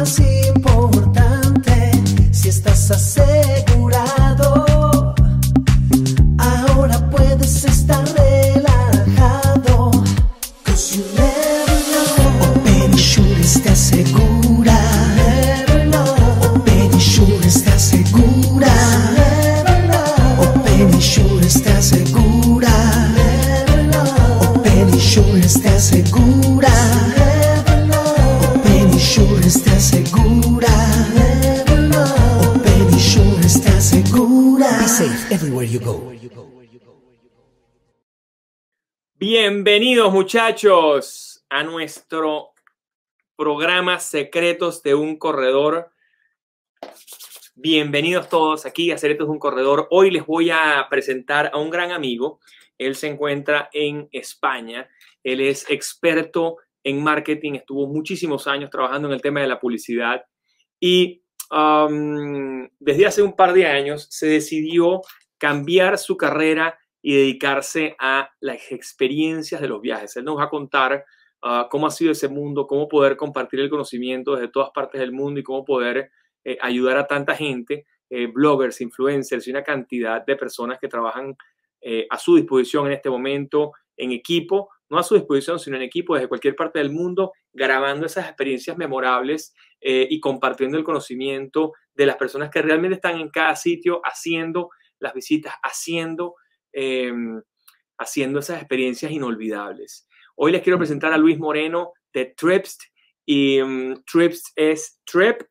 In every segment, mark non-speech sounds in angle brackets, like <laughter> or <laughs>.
más importante, si estás asegurado, Bienvenidos muchachos a nuestro programa Secretos de un Corredor. Bienvenidos todos aquí a Secretos de un Corredor. Hoy les voy a presentar a un gran amigo. Él se encuentra en España. Él es experto en marketing. Estuvo muchísimos años trabajando en el tema de la publicidad y um, desde hace un par de años se decidió cambiar su carrera y dedicarse a las experiencias de los viajes. Él nos va a contar uh, cómo ha sido ese mundo, cómo poder compartir el conocimiento desde todas partes del mundo y cómo poder eh, ayudar a tanta gente, eh, bloggers, influencers y una cantidad de personas que trabajan eh, a su disposición en este momento en equipo, no a su disposición, sino en equipo desde cualquier parte del mundo, grabando esas experiencias memorables y compartiendo el conocimiento de las personas que realmente están en cada sitio haciendo las visitas, haciendo eh, haciendo esas experiencias inolvidables. Hoy les quiero presentar a Luis Moreno de Tripst y um, Tripst es Trip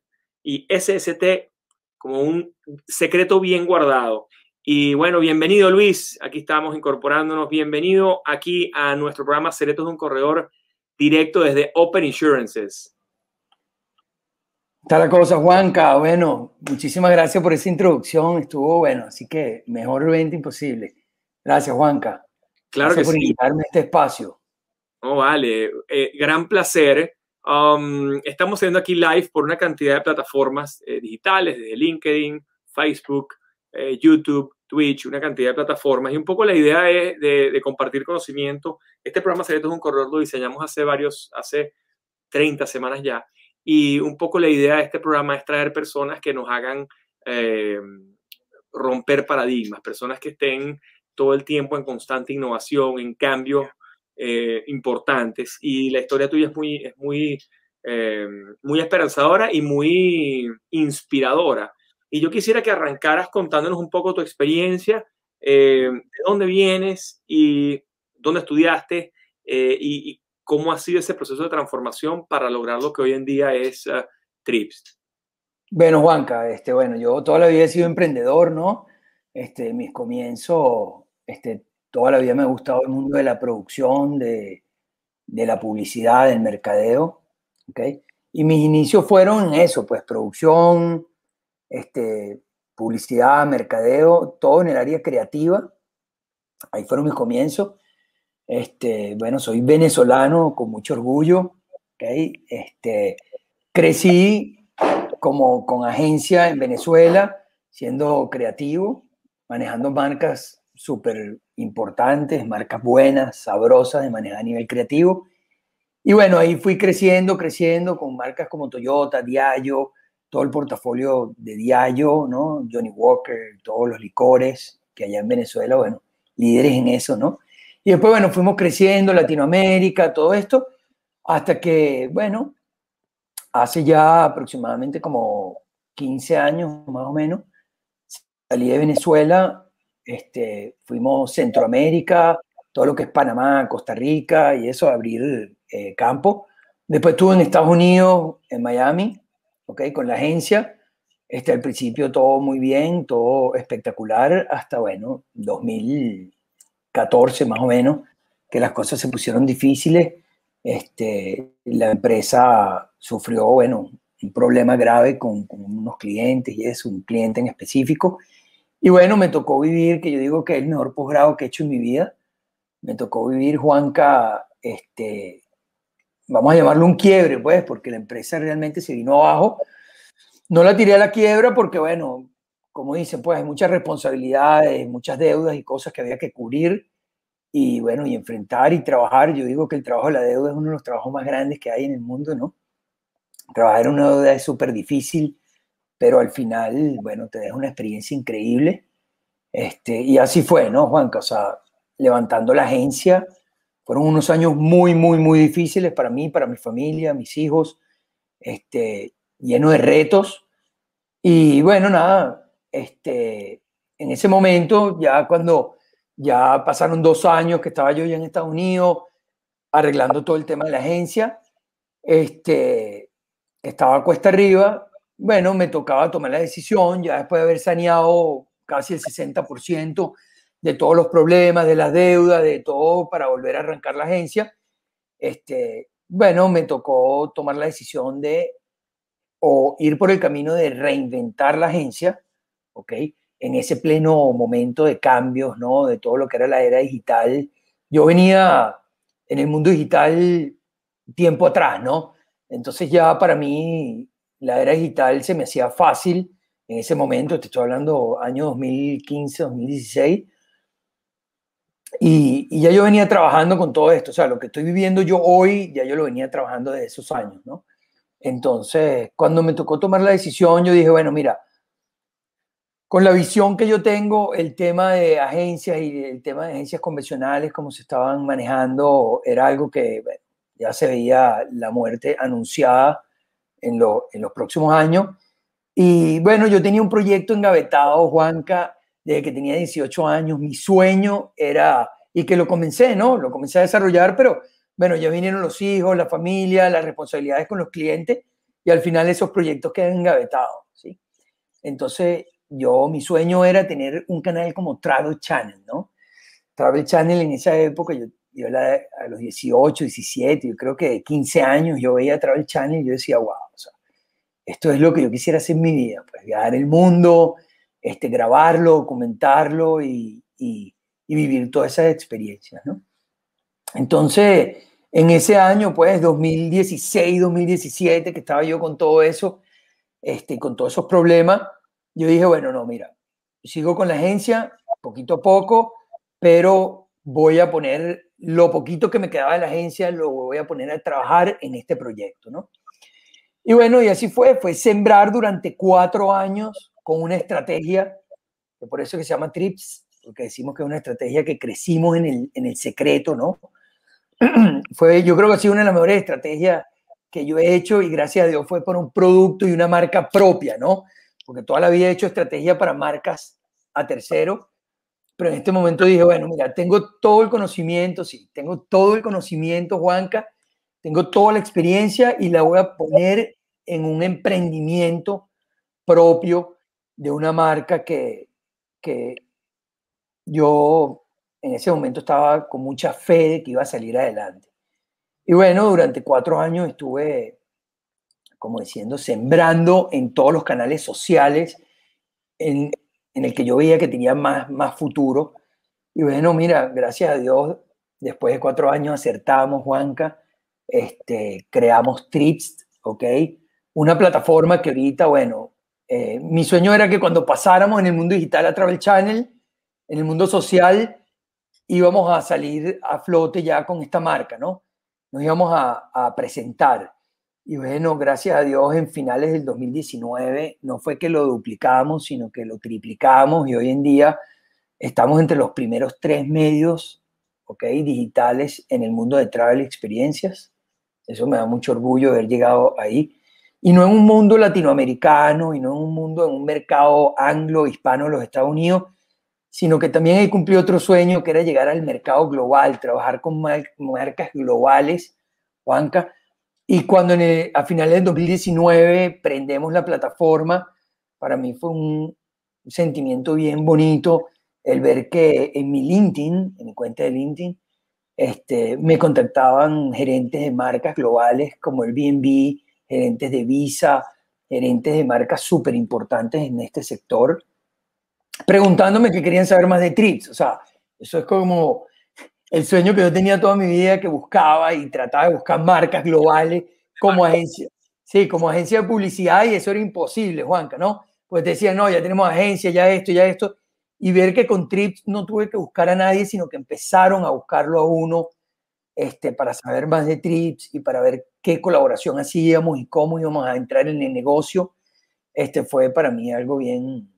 y SST como un secreto bien guardado. Y bueno, bienvenido Luis, aquí estamos incorporándonos, bienvenido aquí a nuestro programa Secretos de un Corredor directo desde Open Insurances. Está la cosa, Juanca. Bueno, muchísimas gracias por esa introducción. Estuvo bueno, así que mejor evento imposible. Gracias, Juanca. Claro gracias que por sí. invitarme a este espacio. Oh, vale, eh, gran placer. Um, estamos haciendo aquí live por una cantidad de plataformas eh, digitales, desde LinkedIn, Facebook, eh, YouTube, Twitch, una cantidad de plataformas. Y un poco la idea es de, de compartir conocimiento. Este programa Secretos de un Corredor lo diseñamos hace varios, hace 30 semanas ya. Y un poco la idea de este programa es traer personas que nos hagan romper paradigmas, personas que estén todo el tiempo en constante innovación, en cambios eh, importantes. Y la historia tuya es muy, es muy, eh, muy esperanzadora y muy inspiradora. Y yo quisiera que arrancaras contándonos un poco tu experiencia, eh, de dónde vienes y dónde estudiaste y, y, cómo ha sido ese proceso de transformación para lograr lo que hoy en día es uh, Trips. Bueno, Juanca, este, bueno, yo toda la vida he sido emprendedor, ¿no? Este, mis comienzos, este, toda la vida me ha gustado el mundo de la producción, de, de la publicidad, del mercadeo, ¿ok? Y mis inicios fueron en eso, pues producción, este, publicidad, mercadeo, todo en el área creativa. Ahí fueron mis comienzos. Este, bueno, soy venezolano con mucho orgullo. ¿okay? Este, crecí como con agencia en Venezuela, siendo creativo, manejando marcas súper importantes, marcas buenas, sabrosas de manejar a nivel creativo. Y bueno, ahí fui creciendo, creciendo con marcas como Toyota, Diageo, todo el portafolio de Diageo, ¿no? Johnny Walker, todos los licores que allá en Venezuela, bueno, líderes en eso, ¿no? Y después, bueno, fuimos creciendo, Latinoamérica, todo esto, hasta que, bueno, hace ya aproximadamente como 15 años más o menos, salí de Venezuela, este, fuimos Centroamérica, todo lo que es Panamá, Costa Rica y eso, abrir eh, campo. Después estuve en Estados Unidos, en Miami, ¿ok? Con la agencia. Este, al principio todo muy bien, todo espectacular, hasta, bueno, 2014 más o menos, que las cosas se pusieron difíciles. Este, la empresa sufrió, bueno, un problema grave con, con unos clientes y es un cliente en específico. Y bueno, me tocó vivir, que yo digo que es el mejor posgrado que he hecho en mi vida. Me tocó vivir, Juanca, este, vamos a llamarlo un quiebre, pues, porque la empresa realmente se vino abajo. No la tiré a la quiebra porque, bueno, como dicen, pues hay muchas responsabilidades, muchas deudas y cosas que había que cubrir y, bueno, y enfrentar y trabajar. Yo digo que el trabajo de la deuda es uno de los trabajos más grandes que hay en el mundo, ¿no? trabajar una deuda es súper difícil, pero al final, bueno, te deja una experiencia increíble. Este, y así fue, ¿no, Juanca? O sea, levantando la agencia, fueron unos años muy, muy, muy difíciles para mí, para mi familia, mis hijos, este, lleno de retos. Y bueno, nada, este, en ese momento, ya cuando ya pasaron dos años que estaba yo ya en Estados Unidos, arreglando todo el tema de la agencia, este, estaba cuesta arriba, bueno, me tocaba tomar la decisión, ya después de haber saneado casi el 60% de todos los problemas, de la deuda, de todo para volver a arrancar la agencia, este, bueno, me tocó tomar la decisión de o ir por el camino de reinventar la agencia, ¿ok? En ese pleno momento de cambios, ¿no? De todo lo que era la era digital. Yo venía en el mundo digital tiempo atrás, ¿no? Entonces ya para mí la era digital se me hacía fácil. En ese momento, te estoy hablando año 2015, 2016, y, y, ya yo venía trabajando con todo esto, o sea, lo que estoy viviendo yo hoy, ya yo lo venía trabajando desde esos años, ¿no? Entonces, cuando me tocó tomar la decisión, yo dije, bueno, mira, con la visión que yo tengo, el tema de agencias y el tema de agencias convencionales, como se estaban manejando, era algo que ya se veía la muerte anunciada en, en los próximos años. Y bueno, yo tenía un proyecto engavetado, Juanca, desde que tenía 18 años. Mi sueño era, y que lo comencé, ¿no? Lo comencé a desarrollar, pero bueno, ya vinieron los hijos, la familia, las responsabilidades con los clientes y al final esos proyectos quedan engavetados, ¿sí? Entonces, yo, mi sueño era tener un canal como Travel Channel, ¿no? Travel Channel en esa época, yo, yo a los 18, 17, yo creo que de 15 años yo veía Travel Channel y yo decía, wow, esto es lo que yo quisiera hacer en mi vida, pues viajar el mundo, este, grabarlo, comentarlo y, y, y vivir todas esas experiencias, ¿no? Entonces, en ese año, pues 2016, 2017, que estaba yo con todo eso, este, con todos esos problemas, yo dije, bueno, no, mira, sigo con la agencia poquito a poco, pero voy a poner lo poquito que me quedaba de la agencia, lo voy a poner a trabajar en este proyecto, ¿no? Y bueno, y así fue, fue sembrar durante cuatro años con una estrategia, que por eso que se llama TRIPS, porque decimos que es una estrategia que crecimos en el, en el secreto, ¿no? <clears throat> fue, yo creo que ha sido una de las mejores estrategias que yo he hecho y gracias a Dios fue por un producto y una marca propia, ¿no? Porque toda la vida he hecho estrategia para marcas a tercero, pero en este momento dije, bueno, mira, tengo todo el conocimiento, sí, tengo todo el conocimiento, Juanca, tengo toda la experiencia y la voy a poner en un emprendimiento propio de una marca que, que yo en ese momento estaba con mucha fe de que iba a salir adelante. Y bueno, durante cuatro años estuve, como diciendo, sembrando en todos los canales sociales en, en el que yo veía que tenía más, más futuro. Y bueno, mira, gracias a Dios, después de cuatro años acertamos, Juanca, este, creamos Trips, ¿ok? Una plataforma que ahorita, bueno, eh, mi sueño era que cuando pasáramos en el mundo digital a Travel Channel, en el mundo social, íbamos a salir a flote ya con esta marca, ¿no? Nos íbamos a, presentar. Y bueno, gracias a Dios, en finales del 2019 no fue que lo duplicamos, sino que lo triplicamos y hoy en día estamos entre los primeros tres medios ¿ok? digitales en el mundo de travel experiencias. Eso me da mucho orgullo haber llegado ahí. Y no en un mundo latinoamericano y no en un mundo, en un mercado anglo, hispano de los Estados Unidos, sino que también he cumplido otro sueño que era llegar al mercado global, trabajar con marcas globales, Juanca. Y cuando a finales del 2019 prendemos la plataforma, para mí fue un sentimiento bien bonito el ver que en mi LinkedIn, en mi cuenta de LinkedIn, este, me contactaban gerentes de marcas globales como el BNB, gerentes de Visa, gerentes de marcas súper importantes en este sector, preguntándome que querían saber más de Trips. O sea, eso es como el sueño que yo tenía toda mi vida, que buscaba y trataba de buscar marcas globales como agencia. Sí, como agencia de publicidad y eso era imposible, Juanca, ¿no? Pues decían, no, ya tenemos agencia, ya esto, ya esto. Y ver que con Trips no tuve que buscar a nadie, sino que empezaron a buscarlo a uno este, para saber más de Trips y para ver qué colaboración hacíamos y cómo íbamos a entrar en el negocio. Este fue para mí algo bien,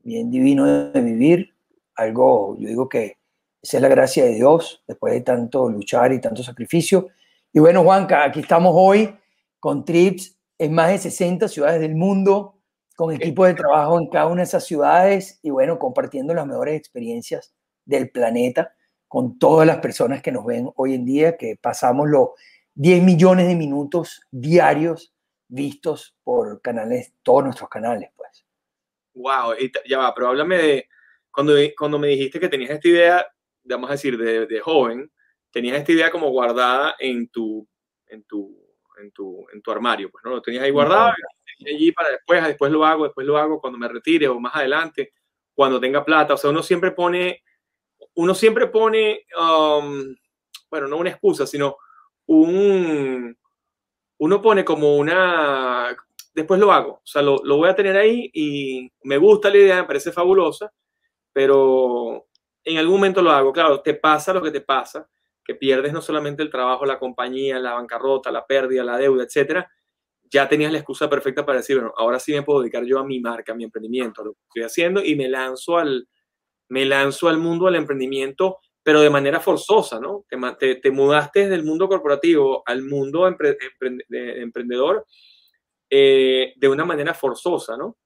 bien divino de vivir, algo, yo digo que esa es la gracia de Dios, después de tanto luchar y tanto sacrificio. Y bueno, Juanca, aquí estamos hoy con trips en más de 60 ciudades del mundo, con equipos de trabajo en cada una de esas ciudades y bueno, compartiendo las mejores experiencias del planeta con todas las personas que nos ven hoy en día, que pasamos los 10 millones de minutos diarios vistos por canales, todos nuestros canales, pues. Wow, ya va, pero háblame de cuando, cuando me dijiste que tenías esta idea, vamos a decir, de, de joven, tenías esta idea como guardada en tu, en tu, en tu, en tu armario, pues, ¿no? Lo tenías ahí guardado, allí para después, después lo hago, después lo hago cuando me retire o más adelante, cuando tenga plata, o sea, uno siempre pone uno siempre pone, um, bueno, no una excusa, sino un, uno pone como una, después lo hago, o sea, lo, lo, voy a tener ahí y me gusta la idea, me parece fabulosa, pero en algún momento lo hago. Claro, te pasa lo que te pasa, que pierdes no solamente el trabajo, la compañía, la bancarrota, la pérdida, la deuda, etcétera. Ya tenías la excusa perfecta para decir, bueno, ahora sí me puedo dedicar yo a mi marca, a mi emprendimiento, a lo que estoy haciendo y me lanzo al, me lanzo al mundo del emprendimiento, pero de manera forzosa, ¿no? Te, te, mudaste del mundo corporativo al mundo emprendedor eh, de una manera forzosa, ¿no?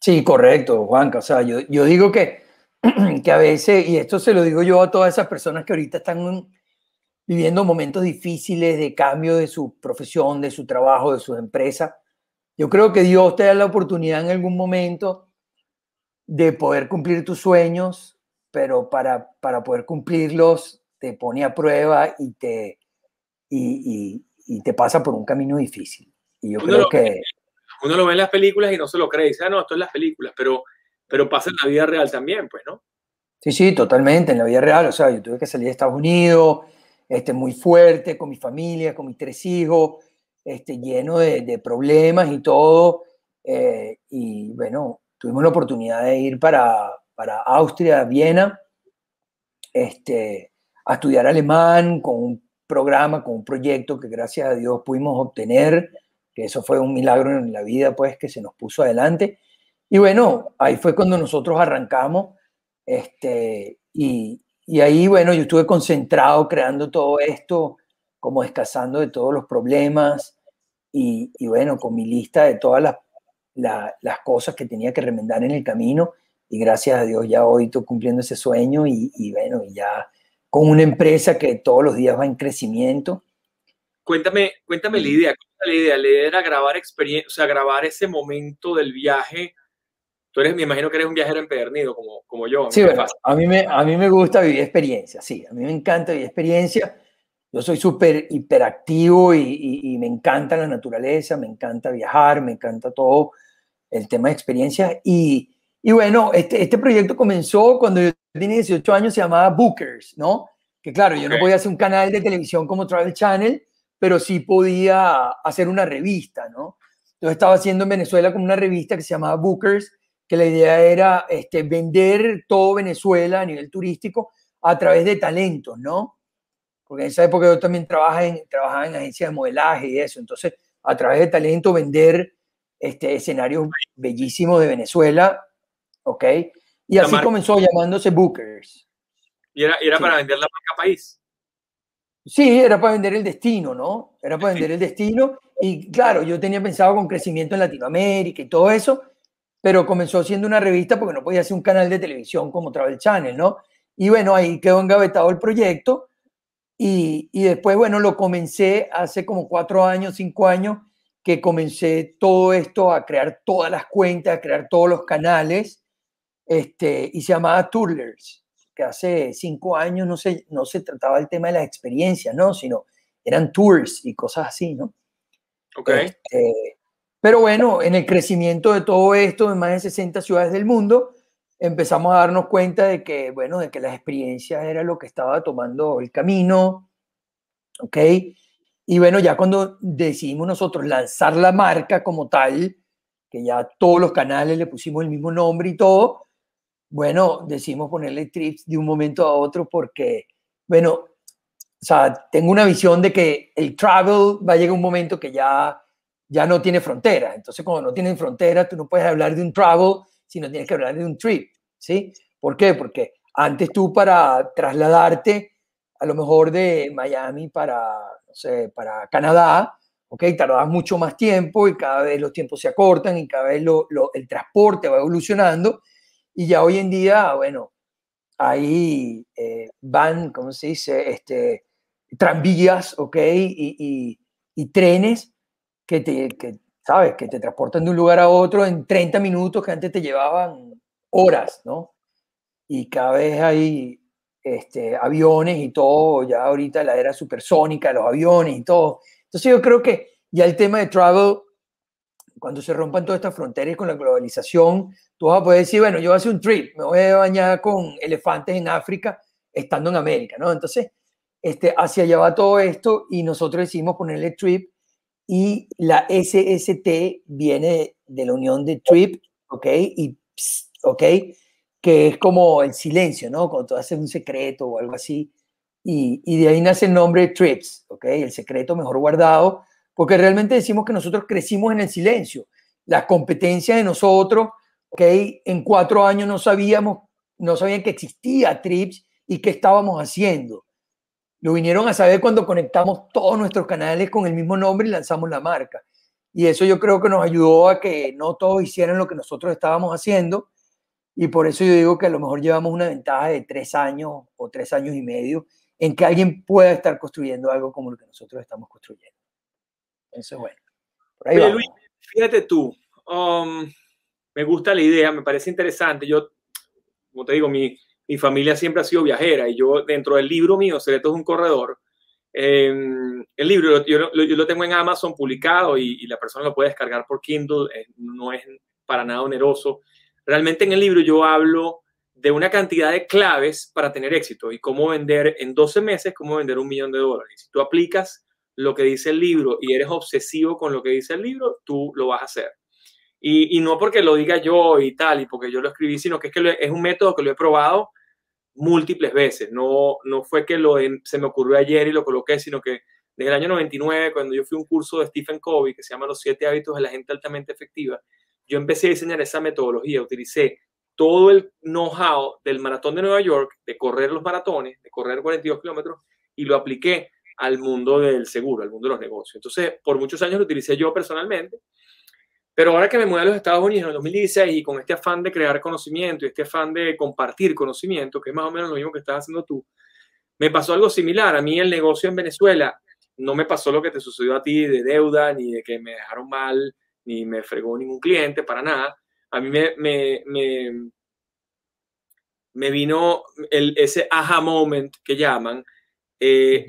Sí, correcto, Juanca. O sea, yo, yo digo que, <clears throat> que a veces, y esto se lo digo yo a todas esas personas que ahorita están viviendo momentos difíciles de cambio de su profesión, de su trabajo, de su empresa, yo creo que Dios te da la oportunidad en algún momento de poder cumplir tus sueños, pero para, para poder cumplirlos te pone a prueba y te, y, y, te pasa por un camino difícil. Y yo creo que... Uno lo ve en las películas y no se lo cree. Dice, ah, no, esto es las películas, pero, pero pasa en la vida real también, pues, ¿no? Sí, sí, totalmente, en la vida real. O sea, yo tuve que salir de Estados Unidos, este, muy fuerte, con mi familia, con mis tres hijos, este, lleno de, de problemas y todo. Eh, y bueno, tuvimos la oportunidad de ir para, para Austria, Viena, este, a estudiar alemán con un programa, con un proyecto que gracias a Dios pudimos obtener, que eso fue un milagro en la vida, pues, que se nos puso adelante. Y bueno, ahí fue cuando nosotros arrancamos, este, y, y ahí, bueno, yo estuve concentrado creando todo esto, como descansando de todos los problemas, y, y bueno, con mi lista de todas las las cosas que tenía que remendar en el camino y gracias a Dios ya hoy estoy cumpliendo ese sueño y, y bueno, ya con una empresa que todos los días va en crecimiento. Cuéntame, cuéntame la idea, la idea, la idea era grabar experiencia, o sea, grabar ese momento del viaje. Tú eres, me imagino que eres un viajero empedernido como, como yo. Sí, bueno, a, mí me, a mí me gusta vivir experiencia, sí, a mí me encanta vivir experiencia. Yo soy súper hiperactivo y, y, y, me encanta la naturaleza, me encanta viajar, me encanta todo el tema de experiencia. Y, y bueno, este, este proyecto comenzó cuando yo tenía 18 años, se llamaba Bookers, ¿no? Que claro, yo no podía hacer un canal de televisión como Travel Channel, pero sí podía hacer una revista, ¿no? Yo estaba haciendo en Venezuela como una revista que se llamaba Bookers, que la idea era este, vender todo Venezuela a nivel turístico a través de talentos, ¿no? Porque en esa época yo también trabajaba en, trabajaba en agencias de modelaje y eso, entonces a través de talento vender este, escenarios bellísimos de Venezuela, ¿ok? Y así comenzó llamándose Bookers. ¿Y era, era para vender la marca país? Sí, era para vender el destino, ¿no? Era para vender el destino. Y claro, yo tenía pensado con crecimiento en Latinoamérica y todo eso, pero comenzó siendo una revista porque no podía ser un canal de televisión como Travel Channel, ¿no? Y bueno, ahí quedó engavetado el proyecto. Y, y después, bueno, lo comencé hace como cuatro años, cinco años, que comencé todo esto a crear todas las cuentas, a crear todos los canales, este, y se llamaba Tourlers, que hace cinco años no se, no se trataba el tema de las experiencias, ¿no? Sino eran tours y cosas así, ¿no? Ok. Este, pero bueno, en el crecimiento de todo esto, en más de 60 ciudades del mundo, empezamos a darnos cuenta de que, bueno, de que las experiencias era lo que estaba tomando el camino, ¿ok? Y bueno, ya cuando decidimos nosotros lanzar la marca como tal, que ya todos los canales le pusimos el mismo nombre y todo, bueno, decidimos ponerle trips de un momento a otro porque, bueno, o sea, tengo una visión de que el travel va a llegar un momento que ya, ya no tiene fronteras. Entonces, cuando no tienen fronteras, tú no puedes hablar de un travel, sino tienes que hablar de un trip, ¿sí? ¿Por qué? Porque antes tú para trasladarte a lo mejor de Miami para, no sé, para Canadá, ¿ok? Tardabas mucho más tiempo y cada vez los tiempos se acortan y cada vez lo, el transporte va evolucionando y ya hoy en día, bueno, ahí eh, van, ¿cómo se dice? Este, tranvías, ¿ok? Y, y, trenes que te, que, ¿sabes? Que te transportan de un lugar a otro en 30 minutos que antes te llevaban horas, ¿no? Y cada vez hay este, aviones y todo, ya ahorita la era supersónica, los aviones y todo. Entonces yo creo que ya el tema de travel, cuando se rompan todas estas fronteras con la globalización, tú vas a poder decir, bueno, yo voy a hacer un trip, me voy a bañar con elefantes en África estando en América, ¿no? Entonces, este, hacia allá va todo esto y nosotros decidimos ponerle trip y la SST viene de la unión de trip, ¿ok? Y ¿ok? Que es como el silencio, ¿no? Cuando tú haces un secreto o algo así. Y, y de ahí nace el nombre trips, ¿ok? El secreto mejor guardado, porque realmente decimos que nosotros crecimos en el silencio. La competencia de nosotros, ¿ok? En cuatro años no sabíamos, no sabían que existía trips y qué estábamos haciendo lo vinieron a saber cuando conectamos todos nuestros canales con el mismo nombre y lanzamos la marca. Y eso yo creo que nos ayudó a que no todos hicieran lo que nosotros estábamos haciendo. Y por eso yo digo que a lo mejor llevamos una ventaja de tres años o tres años y medio en que alguien pueda estar construyendo algo como lo que nosotros estamos construyendo. Eso bueno. Por ahí Luis, fíjate tú, um, me gusta la idea, me parece interesante. Yo, como te digo, mi, mi familia siempre ha sido viajera y yo dentro del libro mío, Secretos de un Corredor, em, el libro yo, lo tengo en Amazon publicado y, la persona lo puede descargar por Kindle, no es para nada oneroso. Realmente en el libro yo hablo de una cantidad de claves para tener éxito y cómo vender en 12 meses, cómo vender un millón de dólares. Si tú aplicas lo que dice el libro y eres obsesivo con lo que dice el libro, tú lo vas a hacer. Y, y no porque lo diga yo y tal, y porque yo lo escribí, sino que es que es un método que lo he probado múltiples veces. No, no fue que lo se me ocurrió ayer y lo coloqué, sino que desde el año 99, cuando yo fui a un curso de Stephen Covey que se llama Los siete hábitos de la gente altamente efectiva, yo empecé a diseñar esa metodología. Utilicé todo el know-how del maratón de Nueva York, de correr los maratones, de correr 42 kilómetros, y lo apliqué al mundo del seguro, al mundo de los negocios. Entonces, por muchos años lo utilicé yo personalmente pero ahora que me mudé a los Estados Unidos en el 2016 y con este afán de crear conocimiento y este afán de compartir conocimiento, que es más o menos lo mismo que estás haciendo tú, me pasó algo similar. A mí el negocio en Venezuela no me pasó lo que te sucedió a ti de deuda, ni de que me dejaron mal, ni me fregó ningún cliente, para nada. A mí me, me, me, vino el, ese aha moment que llaman. Eh,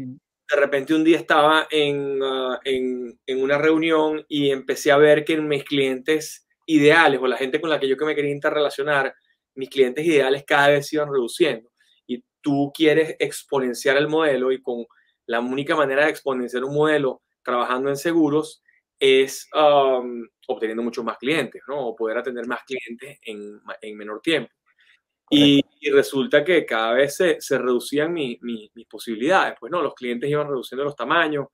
de repente un día estaba ah, en, en, una reunión y empecé a ver que mis clientes ideales o la gente con la que yo que me quería interrelacionar, mis clientes ideales cada vez se iban reduciendo. Y tú quieres exponenciar el modelo y con la única manera de exponenciar un modelo trabajando en seguros es obteniendo muchos más clientes, ¿no? O poder atender más clientes en, en menor tiempo. Y, resulta que cada vez se, se reducían mis posibilidades. Pues no, los clientes iban reduciendo los tamaños,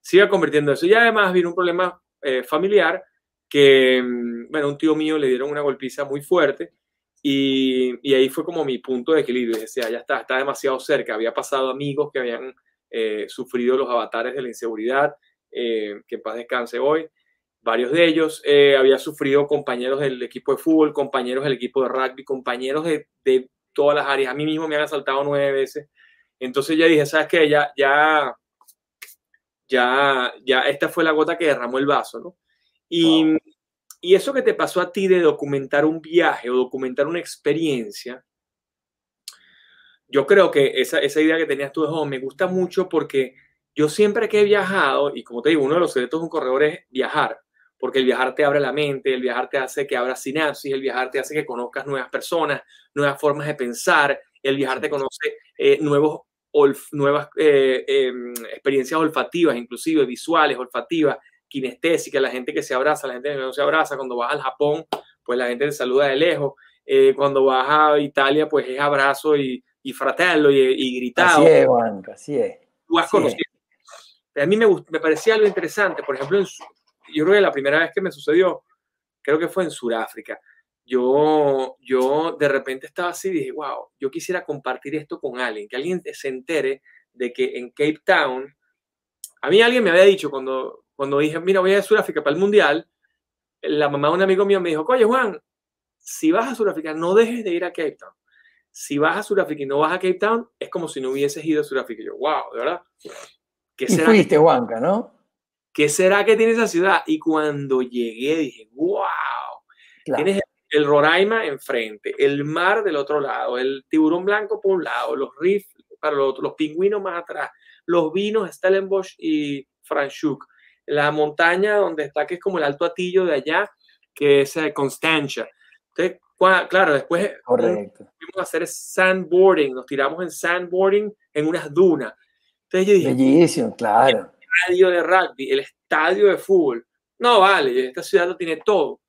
se iba convirtiendo eso. Y además vino un problema eh, familiar que, mm, bueno, un tío mío le dieron una golpiza muy fuerte y, y ahí fue como mi punto de equilibrio. Decía, ya está, está demasiado cerca. Había pasado amigos que habían eh, sufrido los avatares de la inseguridad, eh, que en paz descanse hoy varios de ellos. Eh, había sufrido compañeros del equipo de fútbol, compañeros del equipo de rugby, compañeros de, de, todas las áreas. A mí mismo me han asaltado nueve veces. Entonces ya dije, ¿sabes qué? Ya, ya, ya, ya, esta fue la gota que derramó el vaso, ¿no? Y, y eso que te pasó a ti de documentar un viaje o documentar una experiencia, yo creo que esa, esa idea que tenías tú de joven me gusta mucho porque yo siempre que he viajado, y como te digo, uno de los secretos de un corredor es viajar porque el viajar te abre la mente, el viajar te hace que abras sinapsis, el viajar te hace que conozcas nuevas personas, nuevas formas de pensar, el viajar te conoce eh, nuevos nuevas eh, em, experiencias olfativas, inclusive visuales, olfativas, kinestésicas, la gente que se abraza, la gente que no se abraza, cuando vas al Japón, pues la gente te saluda de lejos, eh, cuando vas a Italia, pues es abrazo y, y fratello y, y gritado. Así es, Juan, así es tú has conocido. A mí me, me parecía algo interesante, por ejemplo, en Su- yo creo que la primera vez que me sucedió, creo que fue en Sudáfrica. Yo, yo de repente estaba así y dije, wow, yo quisiera compartir esto con alguien, que alguien se entere de que en Cape Town, a mí alguien me había dicho cuando, cuando dije, mira, voy a Sudáfrica para el Mundial, la mamá de un amigo mío me dijo, oye Juan, si vas a Sudáfrica, no dejes de ir a Cape Town. Si vas a Sudáfrica y no vas a Cape Town, es como si no hubieses ido a Sudáfrica. Y yo, wow, de verdad. ¿Qué Y será, fuiste, Juanca, ¿no? ¿Qué será que tiene esa ciudad? Y cuando llegué dije, wow, Claro. tienes el Roraima enfrente, el mar del otro lado, el tiburón blanco por un lado, los reefs para los otros, los pingüinos más atrás, los vinos Stellenbosch y Franschhoek, la montaña donde está, que es como el Alto Atillo de allá, que es eh, Constantia. Entonces, claro, después Correcto. fuimos a hacer sandboarding, nos tiramos en sandboarding en unas dunas. Entonces yo dije, Bellísimo, claro. Estadio de rugby, el estadio de fútbol. No, vale, esta ciudad lo tiene todo.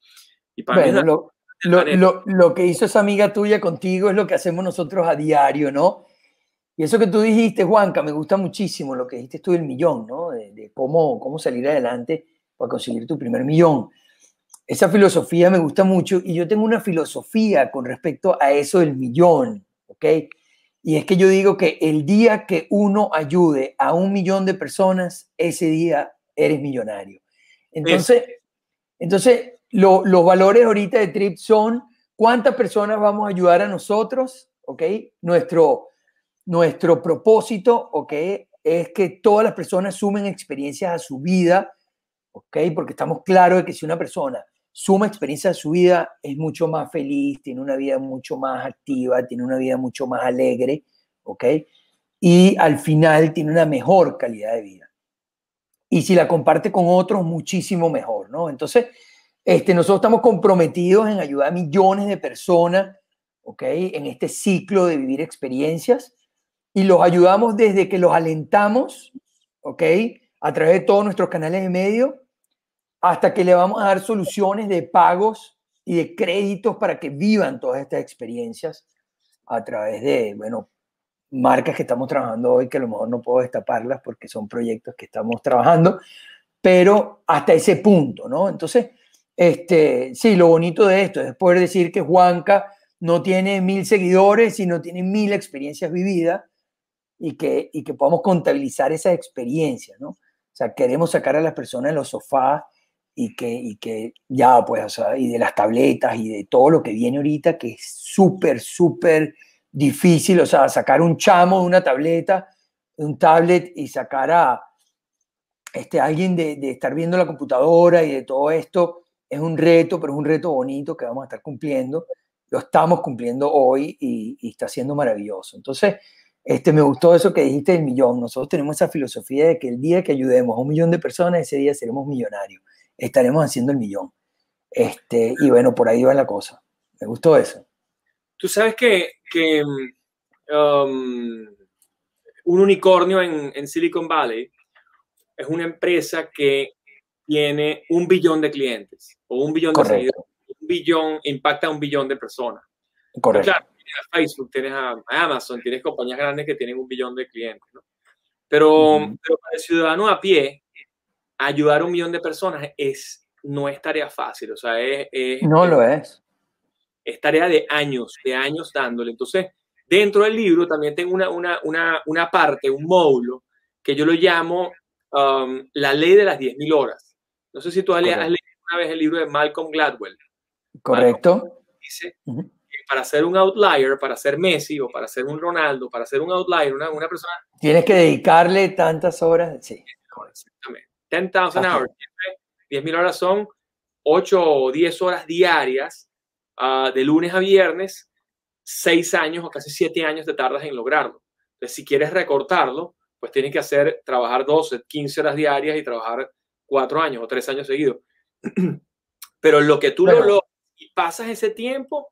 Y para Bueno, una- lo, lo, planeta. lo- lo que hizo esa amiga tuya contigo es lo que hacemos nosotros a diario, ¿no? Y eso que tú dijiste, Juanca, me gusta muchísimo lo que dijiste tú del millón, ¿no? De, de cómo, cómo salir adelante para conseguir tu primer millón. Esa filosofía me gusta mucho y yo tengo una filosofía con respecto a eso del millón, ¿ok? Y es que yo digo que el día que uno ayude a un millón de personas, ese día eres millonario. Entonces, entonces lo- los valores ahorita de Trip son cuántas personas vamos a ayudar a nosotros, ¿ok? Nuestro, nuestro propósito, ¿ok? Es que todas las personas sumen experiencias a su vida, ¿ok? Porque estamos claros de que si una persona suma experiencias a su vida, es mucho más feliz, tiene una vida mucho más activa, tiene una vida mucho más alegre, ¿ok? Y al final tiene una mejor calidad de vida. Y si la comparte con otros, muchísimo mejor, ¿no? Entonces, este, nosotros estamos comprometidos en ayudar a millones de personas, ¿ok? En este ciclo de vivir experiencias y los ayudamos desde que los alentamos, ¿ok? A través de todos nuestros canales de medio, hasta que le vamos a dar soluciones de pagos y de créditos para que vivan todas estas experiencias a través de, bueno, marcas que estamos trabajando hoy, que a lo mejor no puedo destaparlas porque son proyectos que estamos trabajando, pero hasta ese punto, ¿no? Entonces, este, sí, lo bonito de esto es poder decir que Juanca no tiene mil seguidores, sino tiene mil experiencias vividas y que, y que podamos contabilizar esas experiencias, ¿no? O sea, queremos sacar a las personas de los sofás y que, y que ya, pues, o sea, y de las tabletas y de todo lo que viene ahorita, que es súper, súper difícil, o sea, sacar un chamo de una tableta, un tablet y sacar a este, alguien de, de estar viendo la computadora y de todo esto, es un reto, pero es un reto bonito que vamos a estar cumpliendo. Lo estamos cumpliendo hoy y, y está siendo maravilloso. Entonces, este, me gustó eso que dijiste del millón. Nosotros tenemos esa filosofía de que el día que ayudemos a un millón de personas, ese día seremos millonarios. Estaremos haciendo el millón. Este, y bueno, por ahí va la cosa. Me gustó eso. Tú sabes que, que um, un unicornio en, en Silicon Valley es una empresa que tiene un billón de clientes o un billón de Correcto. seguidores. Un billón impacta a un billón de personas. Correcto. Claro, tienes a Facebook, tienes a Amazon, tienes compañías grandes que tienen un billón de clientes, ¿no? Pero, pero para el ciudadano a pie, ayudar a un millón de personas es, no es tarea fácil, o sea, es, es- No lo es. es tarea de años, de años dándole. Entonces, dentro del libro también tengo una, una, una, una parte, un módulo, que yo lo llamo um, la ley de las 10.000 horas. No sé si tú has, leído una vez el libro de Malcolm Gladwell. Correcto. Dice que para ser un outlier, para ser Messi o para ser un Ronaldo, para ser un outlier, una, una persona Tienes que dedicarle tantas horas. Sí. Exactamente. 10,000 Ajá. hours. Siempre 10.000 horas son 8 o 10 horas diarias, ah, de lunes a viernes, 6 años o casi 7 años te tardas en lograrlo. Entonces, si quieres recortarlo, pues tienes que hacer, trabajar 12, 15 horas diarias y trabajar 4 años o 3 años seguidos. <clears throat> Pero lo que tú Bueno. lo logras y pasas ese tiempo,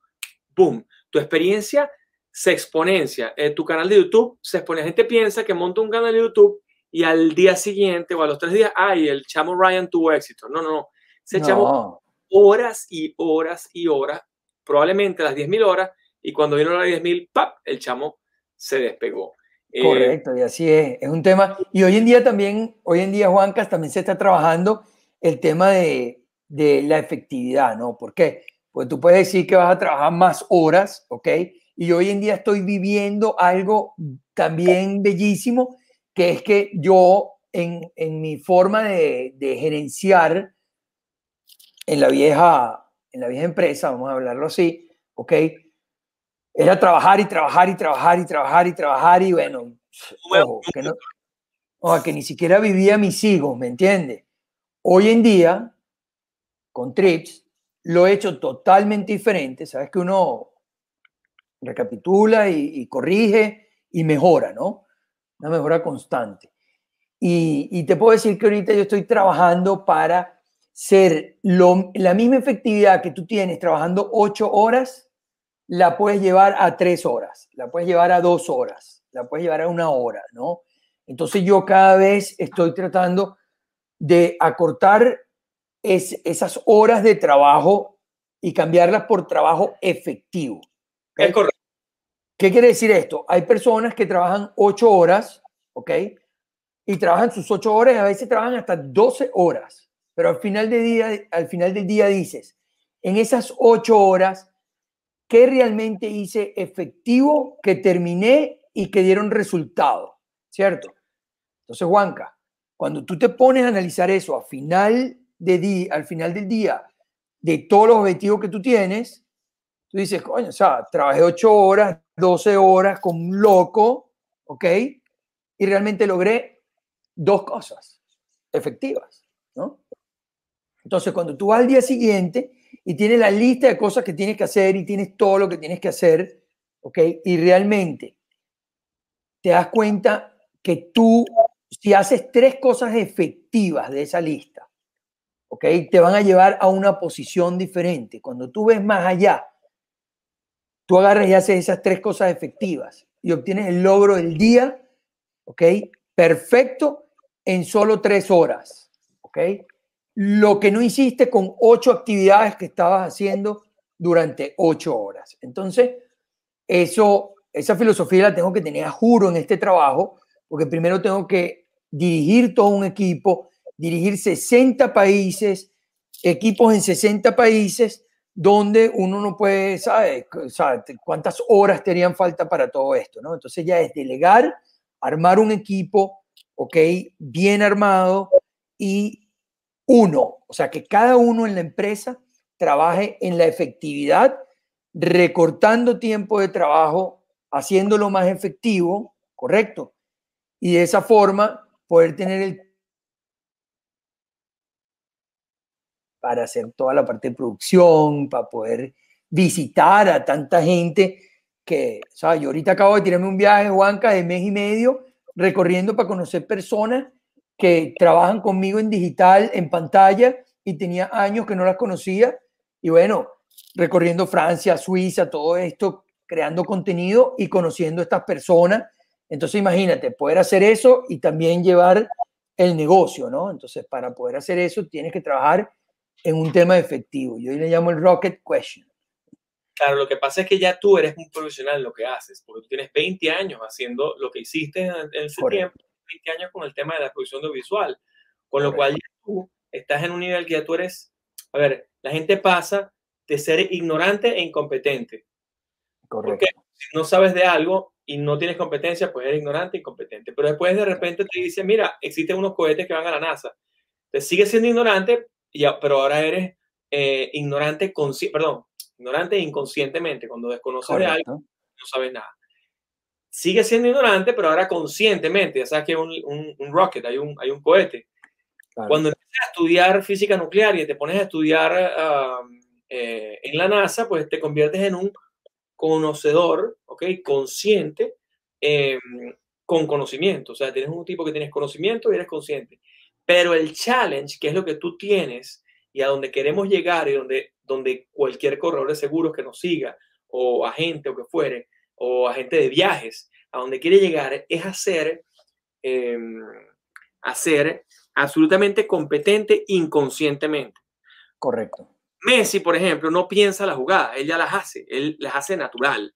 ¡boom! Tu experiencia se exponencia. Eh, tu canal de YouTube se expone. La gente piensa que monta un canal de YouTube y al día siguiente o a los tres días, ay, el chamo Ryan tuvo éxito. No, no, no. Chamo No. horas y horas y horas, probablemente las 10.000 horas, y cuando vino las 10.000, ¡pap! El chamo se despegó. Eh, Correcto, y así es. Es un tema. Y hoy en día también, hoy en día, Juancas, también se está trabajando el tema de, de la efectividad, ¿no? ¿Por qué? Pues tú puedes decir que vas a trabajar más horas, ¿ok? Y hoy en día estoy viviendo algo también bellísimo, que es que yo, en, en mi forma de, de gerenciar en la vieja, en la vieja empresa, vamos a hablarlo así, ¿ok? Era trabajar y trabajar y trabajar y trabajar y trabajar y bueno, ojo, que, no, ojo, que ni siquiera vivía mis hijos, ¿me entiendes? Hoy en día, con Trips, lo he hecho totalmente diferente. Sabes que uno recapitula y, y corrige y mejora, ¿no? Una mejora constante. Y, y, te puedo decir que ahorita yo estoy trabajando para ser lo, la misma efectividad que tú tienes trabajando ocho horas, la puedes llevar a tres horas, la puedes llevar a dos horas, la puedes llevar a una hora, ¿no? Entonces yo cada vez estoy tratando de acortar es, esas horas de trabajo y cambiarlas por trabajo efectivo. ¿okay? Es. ¿Qué quiere decir esto? Hay personas que trabajan ocho horas, ¿ok? Y trabajan sus ocho horas y a veces trabajan hasta 12 horas. Pero al final, del día, al final del día dices, en esas ocho horas, ¿qué realmente hice efectivo que terminé y que dieron resultado? ¿Cierto? Entonces, Juanca, cuando tú te pones a analizar eso a final de día, al final del día, de todos los objetivos que tú tienes, tú dices, coño, o sea, trabajé ocho horas, 12 horas con un loco, ¿ok? Y realmente logré dos cosas efectivas, ¿no? Entonces, cuando tú vas al día siguiente y tienes la lista de cosas que tienes que hacer y tienes todo lo que tienes que hacer, ¿ok? Y realmente te das cuenta que tú, si haces tres cosas efectivas de esa lista, ¿ok? Te van a llevar a una posición diferente. Cuando tú ves más allá, tú agarras y haces esas tres cosas efectivas y obtienes el logro del día, ¿ok? Perfecto en solo tres horas, ¿ok? Lo que no hiciste con ocho actividades que estabas haciendo durante ocho horas. Entonces, eso, esa filosofía la tengo que tener a juro en este trabajo, porque primero tengo que dirigir todo un equipo, dirigir 60 países, equipos en 60 países, donde uno no puede, saber cuántas horas tenían falta para todo esto, ¿no? Entonces ya es delegar, armar un equipo, ¿ok? Bien armado y uno, o sea, que cada uno en la empresa trabaje en la efectividad, recortando tiempo de trabajo, haciéndolo más efectivo, ¿correcto? Y de esa forma poder tener el para hacer toda la parte de producción, para poder visitar a tanta gente que, o sea, yo ahorita acabo de tirarme un viaje, Juanca, de mes y medio, recorriendo para conocer personas que trabajan conmigo en digital, en pantalla, y tenía años que no las conocía. Y bueno, recorriendo Francia, Suiza, todo esto, creando contenido y conociendo a estas personas. Entonces, imagínate, poder hacer eso y también llevar el negocio, ¿no? Entonces, para poder hacer eso, tienes que trabajar en un tema efectivo. Yo le llamo el rocket question. Claro, lo que pasa es que ya tú eres un profesional en lo que haces, porque tú tienes 20 años haciendo lo que hiciste en, ese Correcto. tiempo, 20 años con el tema de la producción audiovisual, con lo cual ya tú estás en un nivel que ya tú eres, a ver, la gente pasa de ser ignorante e incompetente. Correcto. Porque si no sabes de algo y no tienes competencia, pues eres ignorante e incompetente. Pero después de repente te dicen, mira, existen unos cohetes que van a la NASA. Te sigues siendo ignorante, ya, pero ahora eres eh, ignorante, perdón, ignorante inconscientemente. Cuando desconoces de algo, no sabes nada. Sigue siendo ignorante, pero ahora conscientemente. Ya sabes que hay un, un, un rocket, hay un, hay un cohete. Claro. Cuando empiezas a estudiar física nuclear y te pones a estudiar uh, eh, en la NASA, pues te conviertes en un conocedor, ¿ok? Consciente, eh, con conocimiento. O sea, tienes un tipo que tienes conocimiento y eres consciente. Pero el challenge, que es lo que tú tienes y a donde queremos llegar y donde, donde cualquier corredor de seguros que nos siga, o agente o que fuere, o agente de viajes, a donde quiere llegar es hacer, eh, hacer absolutamente competente inconscientemente. Correcto. Messi, por ejemplo, no piensa la jugada, él ya las hace, él las hace natural.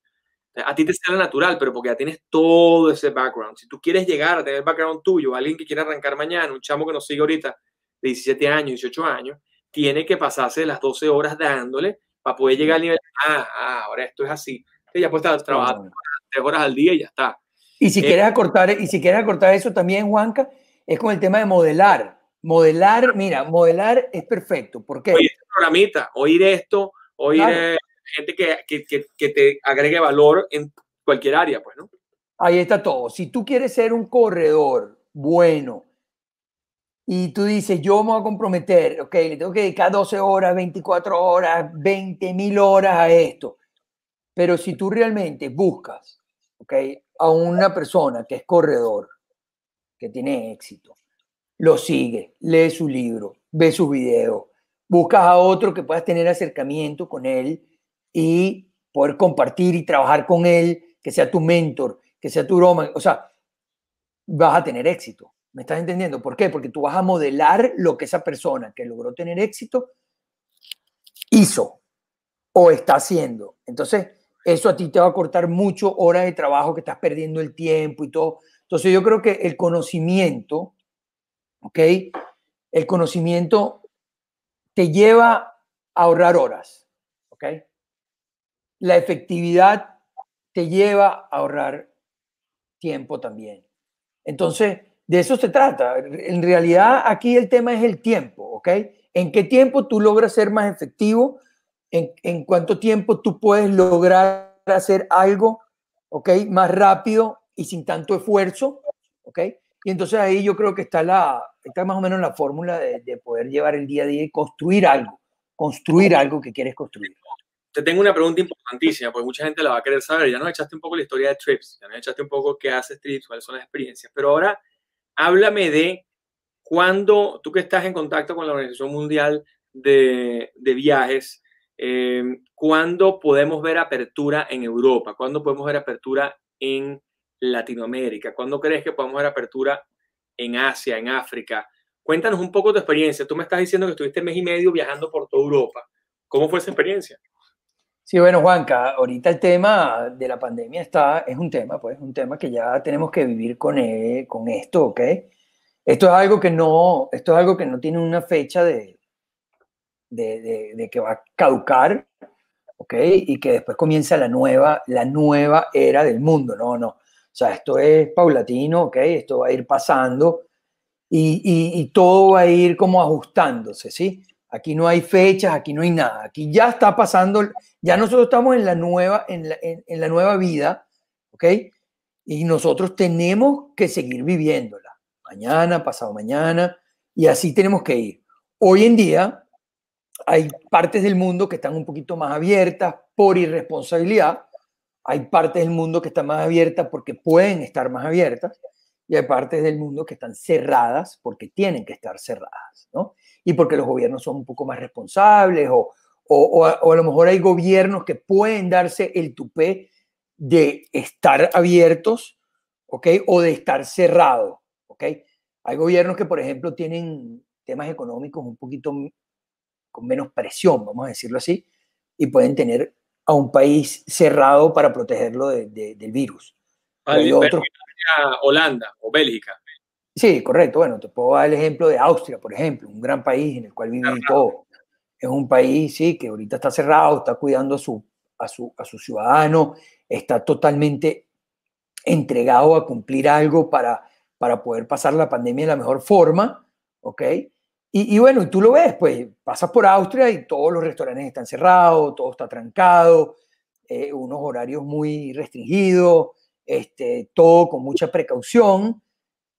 A ti te sale natural, pero porque ya tienes todo ese background. Si tú quieres llegar a tener el background tuyo, alguien que quiera arrancar mañana, un chamo que nos sigue ahorita de 17 años, 18 años, tiene que pasarse las 12 horas dándole para poder llegar al nivel, ah, ah ahora esto es así. Entonces ya puedes estar trabajando tres horas al día y ya está. Y si, eh, quieres acortar, y si quieres acortar eso también, Juanca, es con el tema de modelar. Modelar, mira, modelar es perfecto. ¿Por qué? Oír este programita, oír esto, oír eh, gente que, que, que, te agregue valor en cualquier área, pues, ¿no? Ahí está todo. Si tú quieres ser un corredor bueno, y tú dices, yo me voy a comprometer, ok, le tengo que dedicar 12 horas, 24 horas, 20 mil horas a esto. Pero si tú realmente buscas, ok, a una persona que es corredor, que tiene éxito, lo sigue, lee su libro, ve sus videos, buscas a otro que puedas tener acercamiento con él y poder compartir y trabajar con él, que sea tu mentor, que sea tu broma, o sea, vas a tener éxito. ¿Me estás entendiendo? ¿Por qué? Porque tú vas a modelar lo que esa persona que logró tener éxito hizo o está haciendo. Entonces, eso a ti te va a cortar mucho horas de trabajo que estás perdiendo el tiempo y todo. Entonces, yo creo que el conocimiento, ¿ok? El conocimiento te lleva a ahorrar horas. La efectividad te lleva a ahorrar tiempo también. Entonces, de eso se trata. En realidad aquí el tema es el tiempo, ¿ok? ¿En qué tiempo tú logras ser más efectivo? ¿En, en cuánto tiempo tú puedes lograr hacer algo, ¿ok? Más rápido y sin tanto esfuerzo, ¿ok? Y entonces ahí yo creo que está, la, está más o menos la fórmula de, de poder llevar el día a día y construir algo, construir algo que quieres construir te tengo una pregunta importantísima, porque mucha gente la va a querer saber. Ya nos echaste un poco la historia de Trips, ya nos echaste un poco qué hace Trips, cuáles son las experiencias, pero ahora háblame de cuándo, tú que estás en contacto con la Organización Mundial de, Viajes, eh, ¿cuándo podemos ver apertura en Europa? ¿Cuándo podemos ver apertura en Latinoamérica? ¿Cuándo crees que podemos ver apertura en Asia, en África? Cuéntanos un poco tu experiencia. Tú me estás diciendo que estuviste mes y medio viajando por toda Europa. ¿Cómo fue esa experiencia? Sí, bueno, Juanca, ahorita el tema de la pandemia está, es un tema, pues, un tema que ya tenemos que vivir con, e, con esto, ¿ok? Esto es algo que no, esto es algo que no tiene una fecha de, de, de, que va a caducar, ¿ok? Y que después comienza la nueva, la nueva era del mundo, no, no. O sea, esto es paulatino, ¿ok? Esto va a ir pasando y, y, y todo va a ir como ajustándose, ¿sí? Aquí no hay fechas, aquí no hay nada. Aquí ya está pasando, ya nosotros estamos en la nueva, en la, en, la nueva vida, ¿ok? Y nosotros tenemos que seguir viviéndola. Mañana, pasado mañana, y así tenemos que ir. Hoy en día hay partes del mundo que están un poquito más abiertas por irresponsabilidad. Hay partes del mundo que están más abiertas porque pueden estar más abiertas. Y hay partes del mundo que están cerradas porque tienen que estar cerradas, ¿no? y porque los gobiernos son un poco más responsables o, o, a, lo mejor hay gobiernos que pueden darse el tupé de estar abiertos, ¿ok? O de estar cerrados, ¿ok? Hay gobiernos que, por ejemplo, tienen temas económicos un poquito con menos presión, vamos a decirlo así, y pueden tener a un país cerrado para protegerlo del virus. Hay otros... Holanda o Bélgica. Sí, correcto. Bueno, te puedo dar el ejemplo de Austria, por ejemplo, un gran país en el cual vive todo. Es un país, sí, que ahorita está cerrado, está cuidando a su, a su, a su ciudadano, está totalmente entregado a cumplir algo para, para poder pasar la pandemia de la mejor forma, ¿ok? Y, y, bueno, y tú lo ves, pues pasas por Austria y todos los restaurantes están cerrados, todo está trancado, eh, unos horarios muy restringidos, este, todo con mucha precaución.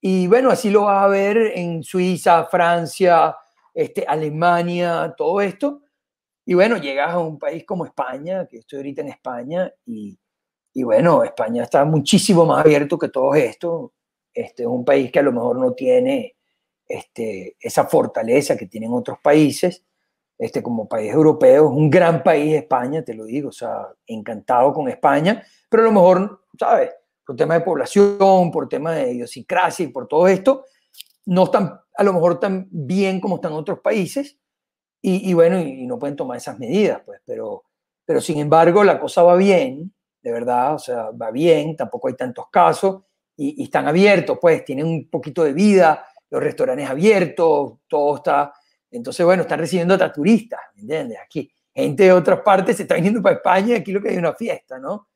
Y bueno, así lo vas a ver en Suiza, Francia, este, Alemania, todo esto. Y bueno, llegas a un país como España, que estoy ahorita en España, y, y bueno, España está muchísimo más abierto que todo esto. Este es un país que a lo mejor no tiene este, esa fortaleza que tienen otros países, este, como país europeo. Un gran país España, te lo digo, o sea, encantado con España, pero a lo mejor, ¿sabes? por tema de población, por tema de idiosincrasia y por todo esto, no están a lo mejor tan bien como están otros países y, bueno, y, no pueden tomar esas medidas, pues, pero, pero sin embargo la cosa va bien, de verdad, o sea, va bien, tampoco hay tantos casos y, están abiertos, pues tienen un poquito de vida, los restaurantes abiertos, todo está, entonces bueno, están recibiendo a turistas, ¿entiendes? Aquí, gente de otras partes se está viniendo para España y aquí lo que hay una fiesta, ¿no?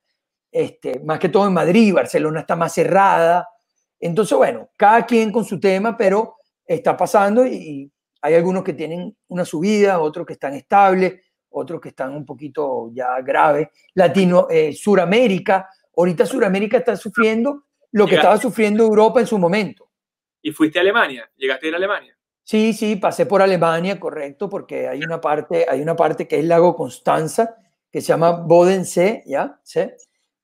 Este, más que todo en Madrid, Barcelona está más cerrada, entonces bueno, cada quien con su tema, pero está pasando y, hay algunos que tienen una subida, otros que están estables, otros que están un poquito ya graves. Latino, eh, Suramérica, ahorita Suramérica está sufriendo lo que estaba sufriendo Europa en su momento. ¿Y fuiste a Alemania? ¿Llegaste a ir a Alemania? Sí, sí, pasé por Alemania, correcto, porque hay una parte, hay una parte que es el lago Constanza, que se llama Bodensee, ¿ya? ¿Sí?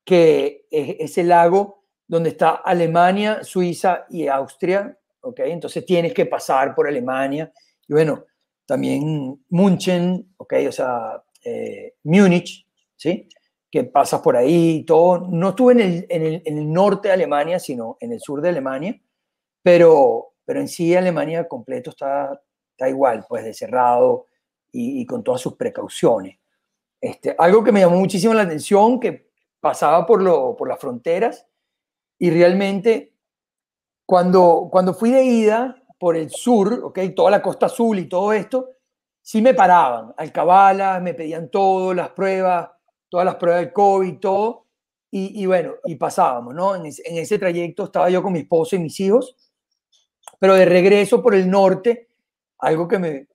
Que es ese lago donde está Alemania, Suiza y Austria, ¿ok? Entonces tienes que pasar por Alemania. Y bueno, también München, ¿ok? O sea, eh, Múnich, ¿sí? Que pasas por ahí y todo. No estuve en el, en, el, en el, norte de Alemania, sino en el sur de Alemania, pero, pero en sí Alemania completo está, está igual, pues de cerrado y, y con todas sus precauciones. Este, algo que me llamó muchísimo la atención, que pasaba por, lo, por las fronteras y realmente cuando, cuando fui de ida por el sur, okay, toda la costa azul y todo esto, sí me paraban, alcabalas, me pedían todo, las pruebas, todas las pruebas del COVID, todo, y, y bueno, y pasábamos, ¿no? En ese, en ese, trayecto estaba yo con mi esposo y mis hijos, pero de regreso por el norte, algo que me,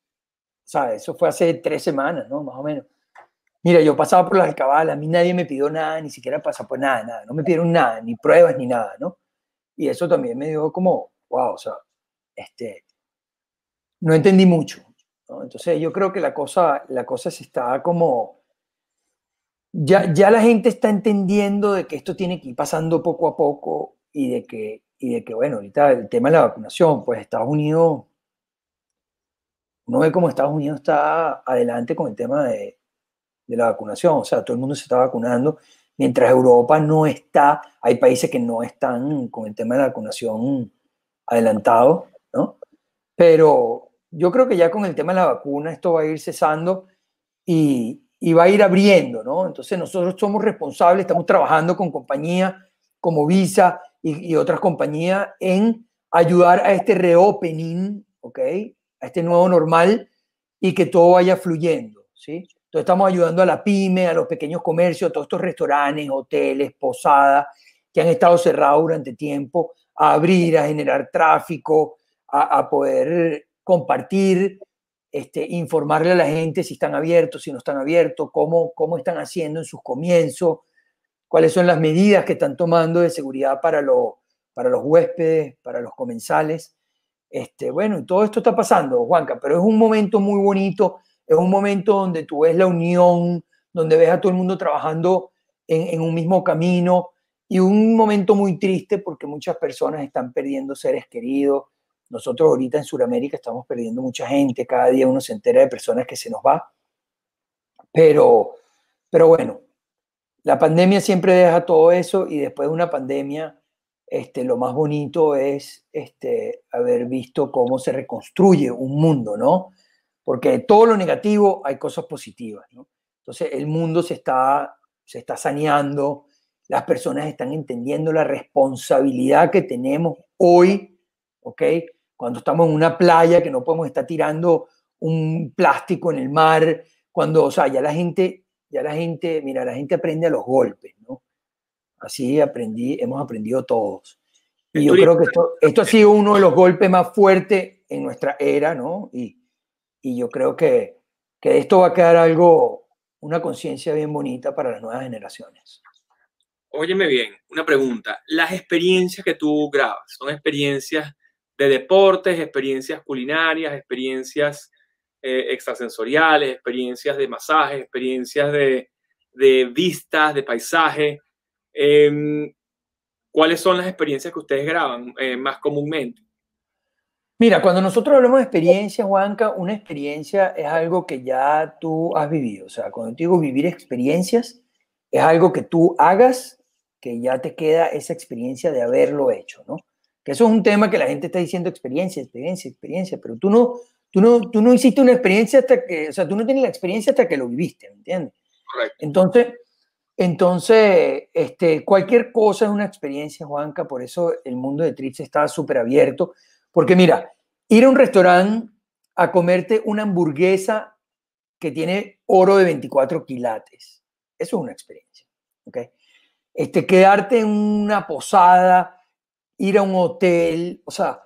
¿sabes? Eso fue hace tres semanas, ¿no? Más o menos. Mira, yo pasaba por las alcabalas, a mí nadie me pidió nada, ni siquiera pasaba por nada, nada, no me pidieron nada, ni pruebas, ni nada, ¿no? Y eso también me dio como, wow, o sea, este, no entendí mucho. Entonces yo creo que la cosa, la cosa se está como, ya, ya la gente está entendiendo de que esto tiene que ir pasando poco a poco y de que, y de que bueno, ahorita el tema de la vacunación, pues Estados Unidos, uno ve como Estados Unidos está adelante con el tema de, de la vacunación, o sea, todo el mundo se está vacunando mientras Europa no está, hay países que no están con el tema de la vacunación adelantado, ¿no? Pero yo creo que ya con el tema de la vacuna esto va a ir cesando y, y va a ir abriendo, ¿no? Entonces nosotros somos responsables, estamos trabajando con compañías como Visa y, y otras compañías en ayudar a este reopening, ¿ok? A este nuevo normal y que todo vaya fluyendo, ¿sí? Entonces estamos ayudando a la pyme, a los pequeños comercios, a todos estos restaurantes, hoteles, posadas que han estado cerrados durante tiempo, a abrir, a generar tráfico, a, poder compartir, este, informarle a la gente si están abiertos, si no están abiertos, cómo, cómo están haciendo en sus comienzos, cuáles son las medidas que están tomando de seguridad para, lo, para los huéspedes, para los comensales. Este, bueno, todo esto está pasando, Juanca, pero es un momento muy bonito es un momento donde tú ves la unión, donde ves a todo el mundo trabajando en, un mismo camino y un momento muy triste porque muchas personas están perdiendo seres queridos. Nosotros ahorita en Sudamérica estamos perdiendo mucha gente, cada día uno se entera de personas que se nos va. Pero, pero bueno, la pandemia siempre deja todo eso y después de una pandemia, este, lo más bonito es este, haber visto cómo se reconstruye un mundo, ¿no? Porque de todo lo negativo hay cosas positivas. ¿no? Entonces el mundo se está, se está saneando, las personas están entendiendo la responsabilidad que tenemos hoy, ¿ok? Cuando estamos en una playa que no podemos estar tirando un plástico en el mar, cuando, o sea, ya la gente, ya la gente, mira, la gente aprende a los golpes, ¿no? Así aprendí, hemos aprendido todos. Y yo creo que esto, esto ha sido uno de los golpes más fuertes en nuestra era, ¿no? Y, y yo creo que, que esto va a quedar algo, una conciencia bien bonita para las nuevas generaciones. Óyeme bien, una pregunta. Las experiencias que tú grabas, ¿son experiencias de deportes, experiencias culinarias, experiencias eh, extrasensoriales, experiencias de masajes, experiencias de, de vistas, de paisaje? Em, ¿Cuáles son las experiencias que ustedes graban eh, más comúnmente? Mira, cuando nosotros hablamos de experiencia, Juanca, una experiencia es algo que ya tú has vivido. O sea, cuando te digo vivir experiencias, es algo que tú hagas, que ya te queda esa experiencia de haberlo hecho, ¿no? Que eso es un tema que la gente está diciendo experiencia, experiencia, experiencia, pero tú no, tú no, tú no hiciste una experiencia hasta que, o sea, tú no tienes la experiencia hasta que lo viviste, ¿me entiendes? Correcto. Entonces, Entonces, este, cualquier cosa es una experiencia, Juanca, por eso el mundo de Trips está súper abierto, porque mira, ir a un restaurante a comerte una hamburguesa que tiene oro de 24 quilates, eso es una experiencia, ¿ok? Este, quedarte en una posada, ir a un hotel, o sea,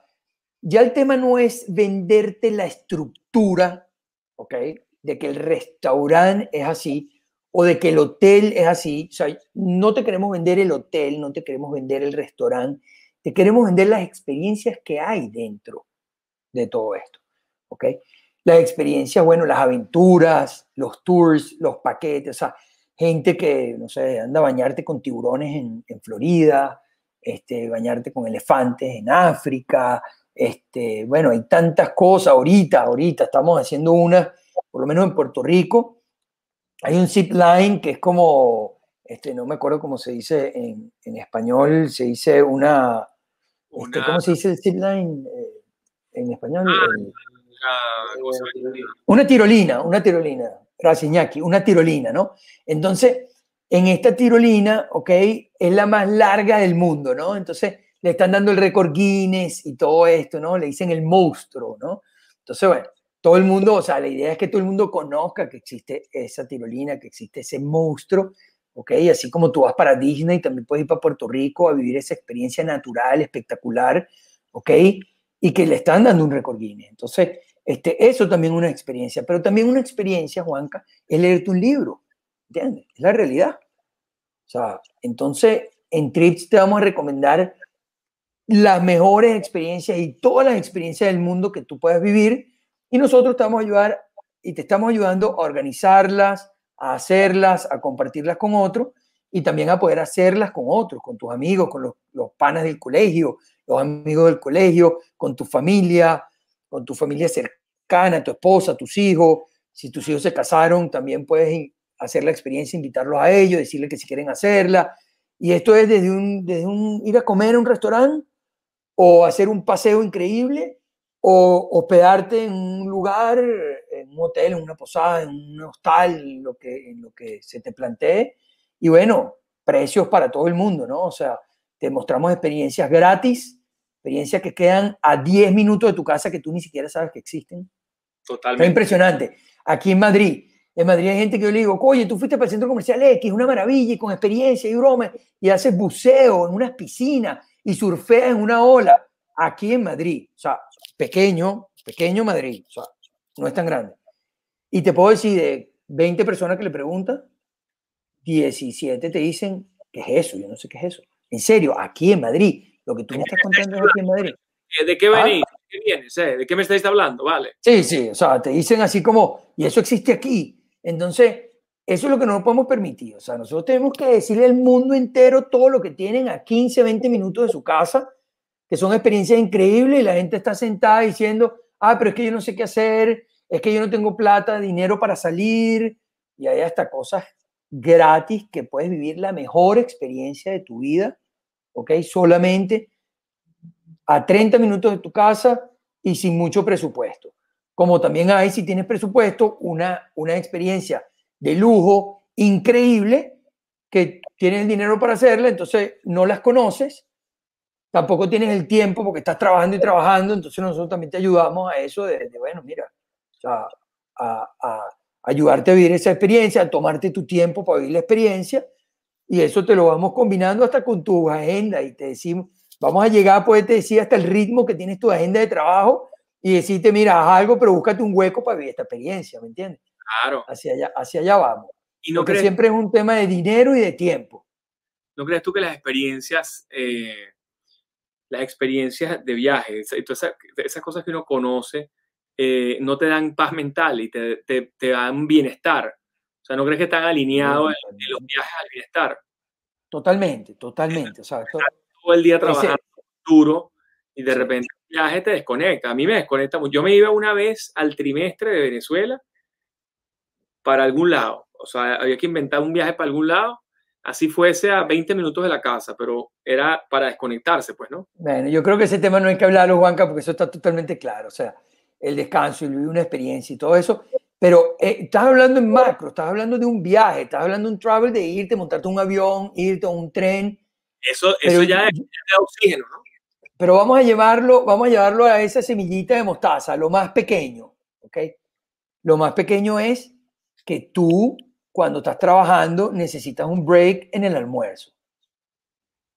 ya el tema no es venderte la estructura, ¿ok? De que el restaurante es así o de que el hotel es así. O sea, no te queremos vender el hotel, no te queremos vender el restaurante, te queremos vender las experiencias que hay dentro de todo esto, ¿ok? Las experiencias, bueno, las aventuras, los tours, los paquetes, o sea, gente que, no sé, anda a bañarte con tiburones en, en Florida, este, bañarte con elefantes en África, este, bueno, hay tantas cosas ahorita, ahorita estamos haciendo una, por lo menos en Puerto Rico, hay un zip line que es como, este, no me acuerdo cómo se dice en, en español, se dice una, este, ¿cómo se dice el zip line eh, en español? Ah, Eh, una tirolina, una tirolina, gracias Iñaki, una tirolina, ¿no? Entonces, en esta tirolina, ¿ok? Es la más larga del mundo, ¿no? Entonces, le están dando el récord Guinness y todo esto, ¿no? Le dicen el monstruo, ¿no? Entonces, bueno, todo el mundo, o sea, la idea es que todo el mundo conozca que existe esa tirolina, que existe ese monstruo, ¿ok? Así como tú vas para Disney, también puedes ir para Puerto Rico a vivir esa experiencia natural, espectacular, ¿ok? Y que le están dando un récord Guinness. Entonces, este, eso también es una experiencia, pero también una experiencia, Juanca, es leerte un libro, ¿entiendes? Es la realidad. O sea, entonces, en Trips te vamos a recomendar las mejores experiencias y todas las experiencias del mundo que tú puedas vivir y nosotros te vamos a ayudar y te estamos ayudando a organizarlas, a hacerlas, a compartirlas con otros y también a poder hacerlas con otros, con tus amigos, con los, los panas del colegio, los amigos del colegio, con tu familia, con tu familia cercana, tu esposa, tus hijos. Si tus hijos se casaron, también puedes hacer la experiencia, invitarlos a ellos, decirles que si quieren hacerla. Y esto es desde un, desde un ir a comer a un restaurante o hacer un paseo increíble o hospedarte en un lugar, en un hotel, en una posada, en un hostal, en lo que, en lo que se te plantee. Y bueno, precios para todo el mundo, ¿no? O sea, te mostramos experiencias gratis, experiencias que quedan a 10 minutos de tu casa que tú ni siquiera sabes que existen. Totalmente. Es impresionante. Aquí en Madrid, en Madrid hay gente que yo le digo, oye, tú fuiste para el centro comercial X, una maravilla, y con experiencia y broma, y haces buceo en unas piscinas y surfeas en una ola. Aquí en Madrid, o sea, pequeño, pequeño Madrid, o sea, no es tan grande. Y te puedo decir, de 20 personas que le preguntan, 17 te dicen, ¿qué es eso? Yo no sé qué es eso. En serio, aquí en Madrid, lo que tú me estás contando es aquí en Madrid. ¿De qué venís? ¿De qué vienes? eh? ¿De qué me estáis hablando? Vale. Sí, sí, o sea, te dicen así como, y eso existe aquí. Entonces, eso es lo que no nos podemos permitir. O sea, nosotros tenemos que decirle al mundo entero todo lo que tienen a 15, 20 minutos de su casa, que son experiencias increíbles y la gente está sentada diciendo, ah, pero es que yo no sé qué hacer, es que yo no tengo plata, dinero para salir, y hay hasta cosas gratis que puedes vivir la mejor experiencia de tu vida, ¿ok? Solamente a 30 minutos de tu casa y sin mucho presupuesto. Como también hay, si tienes presupuesto, una, una experiencia de lujo increíble que tienes el dinero para hacerla, entonces no las conoces, tampoco tienes el tiempo porque estás trabajando y trabajando, entonces nosotros también te ayudamos a eso de, de bueno, mira, o sea, a, a ayudarte a vivir esa experiencia, a tomarte tu tiempo para vivir la experiencia y eso te lo vamos combinando hasta con tu agenda y te decimos, vamos a llegar, pues te decir hasta el ritmo que tienes tu agenda de trabajo y decirte, mira, haz algo, pero búscate un hueco para vivir esta experiencia, ¿me entiendes? Claro. Hacia allá, hacia allá vamos. ¿Y no Porque crees, siempre es un tema de dinero y de tiempo. ¿no crees tú que las experiencias, eh, las experiencias de viaje, esas, esas cosas que uno conoce, eh, no te dan paz mental y te, te, te dan bienestar? O sea, ¿no crees que están alineados en, en los viajes al bienestar? Totalmente, totalmente. O sea, esto- Todo el día Ese- trabajando duro y de Sí. repente el viaje te desconecta. A mí me desconecta mucho. Yo me iba una vez al trimestre de Venezuela para algún lado. O sea, había que inventar un viaje para algún lado, así fuese a 20 minutos de la casa, pero era para desconectarse, pues, ¿no? Bueno, yo creo que ese tema no hay que hablarlo, Juanca, porque eso está totalmente claro. O sea, el descanso y vivir una experiencia y todo eso. Pero eh, estás hablando en macro, estás hablando de un viaje, estás hablando de un travel de irte, montarte un avión, irte a un tren. Eso, eso ya es, de oxígeno, ¿no? Pero vamos a llevarlo, vamos a llevarlo a esa semillita de mostaza, lo más pequeño, ¿ok? Lo más pequeño es que tú, cuando estás trabajando, necesitas un break en el almuerzo.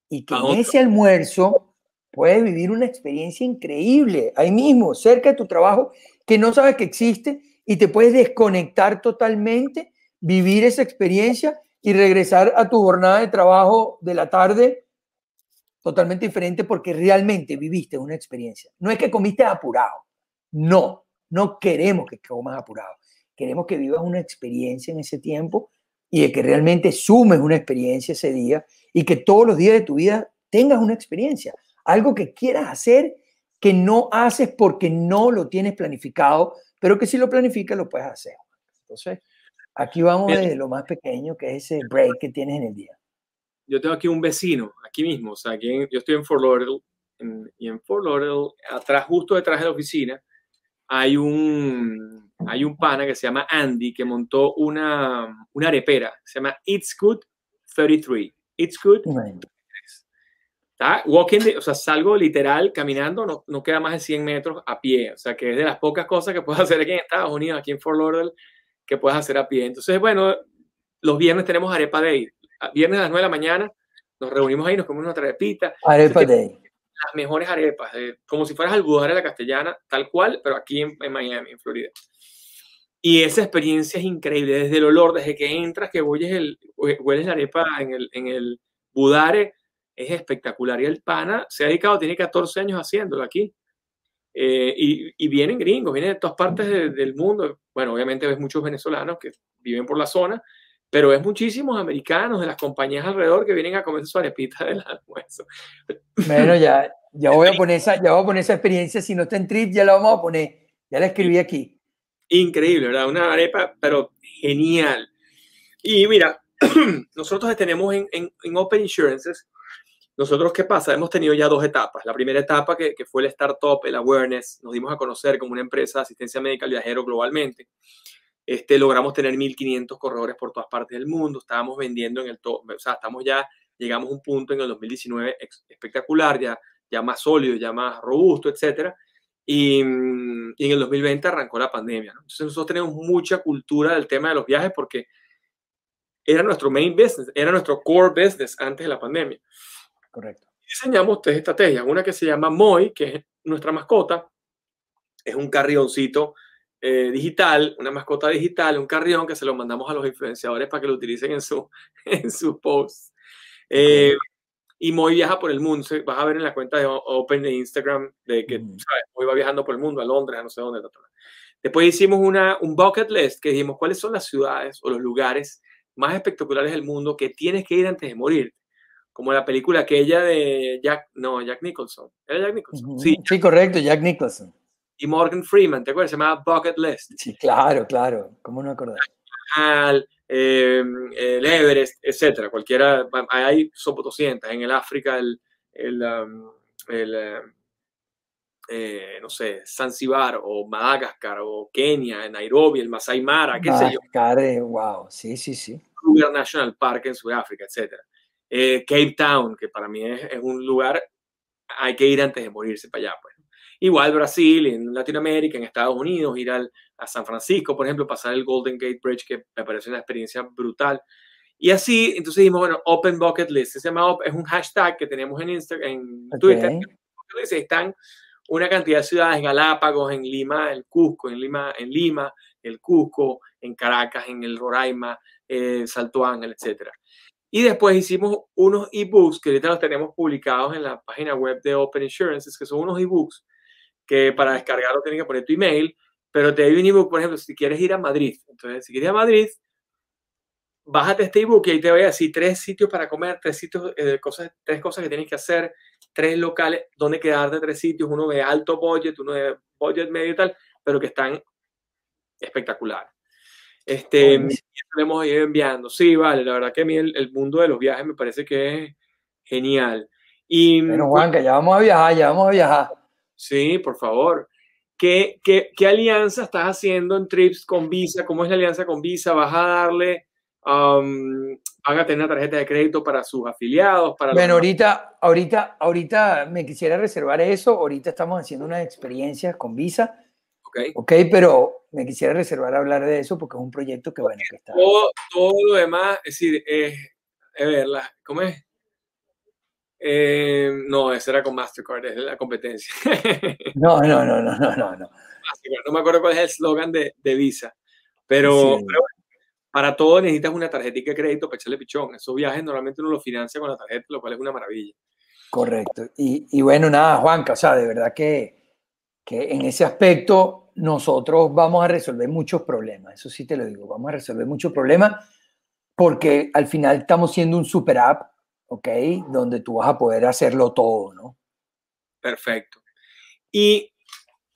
Y que en ese almuerzo puedes vivir una experiencia increíble, ahí mismo, cerca de tu trabajo, que no sabes que existe y te puedes desconectar totalmente, vivir esa experiencia y regresar a tu jornada de trabajo de la tarde totalmente diferente porque realmente viviste una experiencia. No es que comiste apurado, no, no queremos que comas apurado, queremos que vivas una experiencia en ese tiempo y de que realmente sumes una experiencia ese día y que todos los días de tu vida tengas una experiencia, algo que quieras hacer que no haces porque no lo tienes planificado, pero que si lo planificas lo puedes hacer. Entonces, aquí vamos desde lo más pequeño, que es ese break que tienes en el día yo tengo aquí un vecino, aquí mismo, o sea, aquí yo estoy en Fort Lauderdale, y en Fort Lauderdale, atrás, justo detrás de la oficina, hay un, hay un pana que se llama Andy, que montó una, una arepera, se llama It's Good 33. It's Good. Está walking, o sea, salgo literal caminando, no, no queda más de 100 metros a pie, o sea, que es de las pocas cosas que puedes <laughs> hacer aquí en Estados Unidos, aquí en Fort Lauderdale, que puedes hacer a pie. Entonces, bueno, los viernes tenemos arepa day viernes a las 9 de la mañana, nos reunimos ahí, nos comemos una arepita. Arepa Day. Las mejores arepas, como si fueras al de la castellana, tal cual, pero aquí en, Miami, en Florida. Y esa experiencia es increíble, desde el olor, desde que entras, que hueles, el, hueles la arepa en el, en el budare, es espectacular. Y el pana se ha dedicado, tiene 14 años haciéndolo aquí. Eh, y, y, vienen gringos, vienen de todas partes del mundo. Bueno, obviamente ves muchos venezolanos que viven por la zona, pero es muchísimos americanos de las compañías alrededor que vienen a comer su arepita del almuerzo. Bueno, ya, ya, voy a poner esa, ya voy a poner esa experiencia, si no está en trip, ya la vamos a poner, ya la escribí aquí. Increíble, ¿verdad? Una arepa, pero genial. Y mira, <clears throat> nosotros tenemos en, en, Open Insurances, nosotros, ¿qué pasa? Hemos tenido ya dos etapas. La primera etapa, que, que fue el startup, el awareness, nos dimos a conocer como una empresa de asistencia médica al viajero globalmente. Este, logramos tener 1.500 corredores por todas partes del mundo, estábamos vendiendo en el top, o sea, estamos ya, llegamos a un punto en el 2019 espectacular, ya, ya más sólido, ya más robusto, etcétera. Y, y, en el 2020 arrancó la pandemia. Entonces nosotros tenemos mucha cultura del tema de los viajes porque era nuestro main business, era nuestro core business antes de la pandemia. Correcto. Diseñamos tres estrategias. Una que se llama MOI, que es nuestra mascota. Es un carrioncito eh, digital, una mascota digital, un carrión que se lo mandamos a los influenciadores para que lo utilicen en su, <laughs> en su post. Eh, y Moy viaja por el mundo. Vas a ver en la cuenta de Open de Instagram de que Moy va viajando por el mundo, a Londres, a no sé dónde. Después hicimos una, un bucket list que dijimos cuáles son las ciudades o los lugares más espectaculares del mundo que tienes que ir antes de morir. Como la película aquella de Jack, no, Jack Nicholson. ¿Era Jack Nicholson? Sí, sí correcto, Jack Nicholson y Morgan Freeman, ¿te acuerdas? Se llamaba Bucket List. Sí, claro, claro, ¿cómo no acordar? Eh, el Everest, etcétera, cualquiera, hay sopo 200, en el África el, el, um, el um, eh, no sé, Zanzibar o Madagascar o Kenia, Nairobi, el Masai Mara, qué sé yo. wow, sí, sí, sí. Kruger National Park en Sudáfrica, etcétera. Eh, Cape Town, que para mí es, es, un lugar, hay que ir antes de morirse para allá, pues. Igual Brasil, en Latinoamérica, en Estados Unidos, ir al, a San Francisco, por ejemplo, pasar el Golden Gate Bridge, que me parece una experiencia brutal. Y así, entonces dijimos, bueno, Open Bucket List, se llama, es un hashtag que tenemos en Instagram, en Twitter, están una cantidad de ciudades, Galápagos, en Lima, el Cusco, en Lima, en Lima, el Cusco, en Caracas, en el Roraima, eh, Salto Ángel, etc. Y después hicimos unos ebooks que ahorita los tenemos publicados en la página web de Open Insurances, que son unos ebooks que para descargarlo tienes que poner tu email, pero te doy un ebook, por ejemplo, si quieres ir a Madrid. Entonces, si quieres ir a Madrid, bájate este ebook y ahí te voy a decir tres sitios para comer, tres sitios, eh, cosas, tres cosas que tienes que hacer, tres locales donde quedarte, tres sitios, uno de alto budget, uno de budget medio y tal, pero que están espectaculares. Este, lo hemos ido enviando. Sí, vale, la verdad que a mí el, mundo de los viajes me parece que es genial. Y, bueno, Juan, que ya vamos a viajar, ya vamos a viajar. Sí, por favor. ¿qué, qué, qué alianza estás haciendo en Trips con Visa? ¿Cómo es la alianza con Visa? ¿Vas a darle, um, van a tener una tarjeta de crédito para sus afiliados? Para Bueno, los- ahorita, ahorita, ahorita me quisiera reservar eso. Ahorita estamos haciendo unas experiencias con Visa, Ok. ok, pero me quisiera reservar hablar de eso porque es un proyecto que, bueno, que está. Todo, todo lo demás, es decir, es, a ver, la- ¿cómo es? Eh, no, ese era con Mastercard, es la competencia. <laughs> No, no, no, no, no, no, no. Mastercard, no me acuerdo cuál es el slogan de, de Visa, pero, Sí. pero bueno, para todo necesitas una tarjetita de crédito para echarle pichón. Esos viajes normalmente uno los financia con la tarjeta, lo cual es una maravilla. Correcto. Y, y bueno, nada, Juanca, o sea, de verdad que, que en ese aspecto nosotros vamos a resolver muchos problemas. Eso sí te lo digo, vamos a resolver muchos problemas porque al final estamos siendo un super app, ¿ok? Donde tú vas a poder hacerlo todo, ¿no? Perfecto. Y